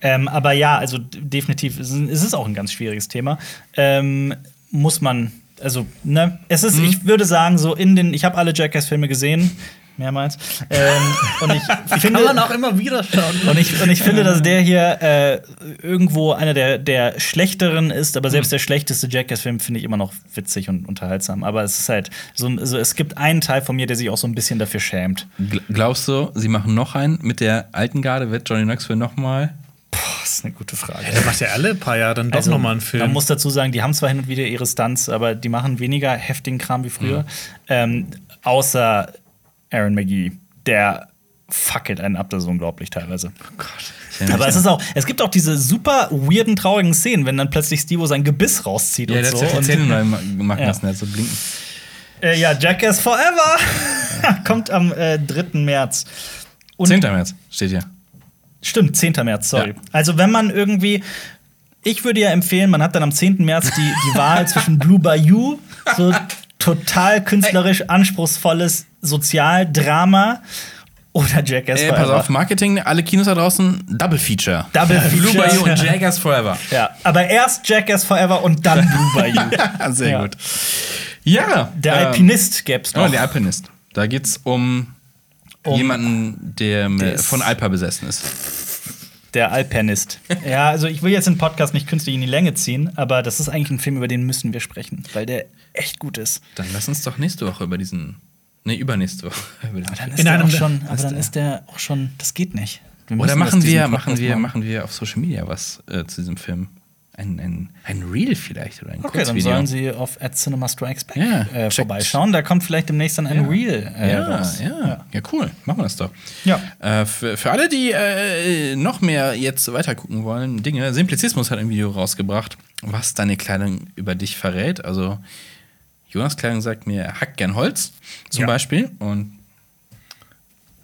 Ähm, aber ja, also definitiv, es ist, es ist auch ein ganz schwieriges Thema. Ähm, muss man, also, ne, es Mhm. ist, ich würde sagen, so in den, ich habe alle Jackass-Filme gesehen, mehrmals. Ähm, und ich finde. Kann man auch immer wieder schauen. Und ich, und ich finde, dass der hier äh, irgendwo einer der, der schlechteren ist, aber selbst der schlechteste Jackass-Film finde ich immer noch witzig und unterhaltsam. Aber es ist halt so, so, es gibt einen Teil von mir, der sich auch so ein bisschen dafür schämt. Gl- Glaubst du, sie machen noch einen mit der alten Garde? Wird Johnny Knoxville noch mal? Boah, das ist eine gute Frage. Der macht ja alle paar Jahre dann doch Also, noch mal einen Film. Man muss dazu sagen, die haben zwar hin und wieder ihre Stunts, aber die machen weniger heftigen Kram wie früher. Ähm, außer Aaron McGee, der fackelt einen ab, das ist unglaublich teilweise. Aber es ist auch, es gibt auch diese super weirden, traurigen Szenen, wenn dann plötzlich Steve sein Gebiss rauszieht Ja, und der so. hat sich die Und- Zähne neu ma- gemacht Ja. lassen, der hat so blinken. Äh, ja, Jackass Forever kommt am äh, 3. März. Und 10. März steht hier. Stimmt, 10. März, sorry. Ja. Also, wenn man irgendwie. Ich würde ja empfehlen, man hat dann am 10. März die, die Wahl zwischen Blue Bayou, so total künstlerisch anspruchsvolles Sozialdrama, oder Jackass Ey, Forever. pass auf, Marketing, alle Kinos da draußen, Double Feature. Double Blue Feature. Bayou und Jaggers Forever. Ja, aber erst Jackass Forever und dann Blue Bayou. Sehr Ja. gut. Ja. Der ähm, Alpinist gäb's noch. Oh, der Alpinist. Da geht's um, Um- jemanden, der ist- von Alpa besessen ist. Der Alpinist. Ja, also ich will jetzt den Podcast nicht künstlich in die Länge ziehen, aber das ist eigentlich ein Film, über den müssen wir sprechen, weil der echt gut ist. Dann lass uns doch nächste Woche über diesen. Nee, übernächste Woche. Über diesen Dann ist In der einem auch der- schon, aber dann ist der auch schon, das geht nicht. Wir Oder machen wir, machen wir, machen. machen wir auf Social Media was äh, zu diesem Film? Ein, ein, ein Reel vielleicht oder ein Okay, dann Kurzvideo. sollen Sie auf at Cinema Strikes Back Ja, äh, vorbeischauen. Da kommt vielleicht demnächst dann ein Ja. Reel äh, ja, raus. ja, ja, cool. Machen wir das doch. Ja. Äh, für, für alle, die äh, noch mehr jetzt weiter gucken wollen, Dinge, Simplizismus hat ein Video rausgebracht, was deine Kleidung über dich verrät. Also, Jonas Kleidung sagt mir, er hackt gern Holz, zum. Beispiel. Und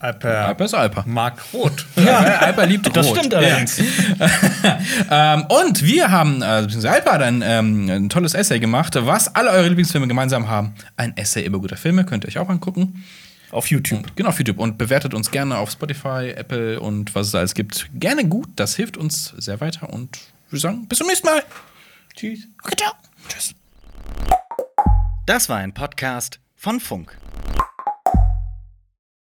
Alper Alper ist Alper. mag rot. Ja, Alper liebt Rot. Das stimmt allerdings. ähm, und wir haben, äh, beziehungsweise Alper hat ein, ähm, ein tolles Essay gemacht, was alle eure Lieblingsfilme gemeinsam haben. Ein Essay über gute Filme, könnt ihr euch auch angucken. Auf YouTube. Genau, auf YouTube. Und bewertet uns gerne auf Spotify, Apple und was es alles gibt. Gerne gut, das hilft uns sehr weiter. Und wir sagen, bis zum nächsten Mal. Tschüss. Okay, ciao. Tschüss. Das war ein Podcast von Funk.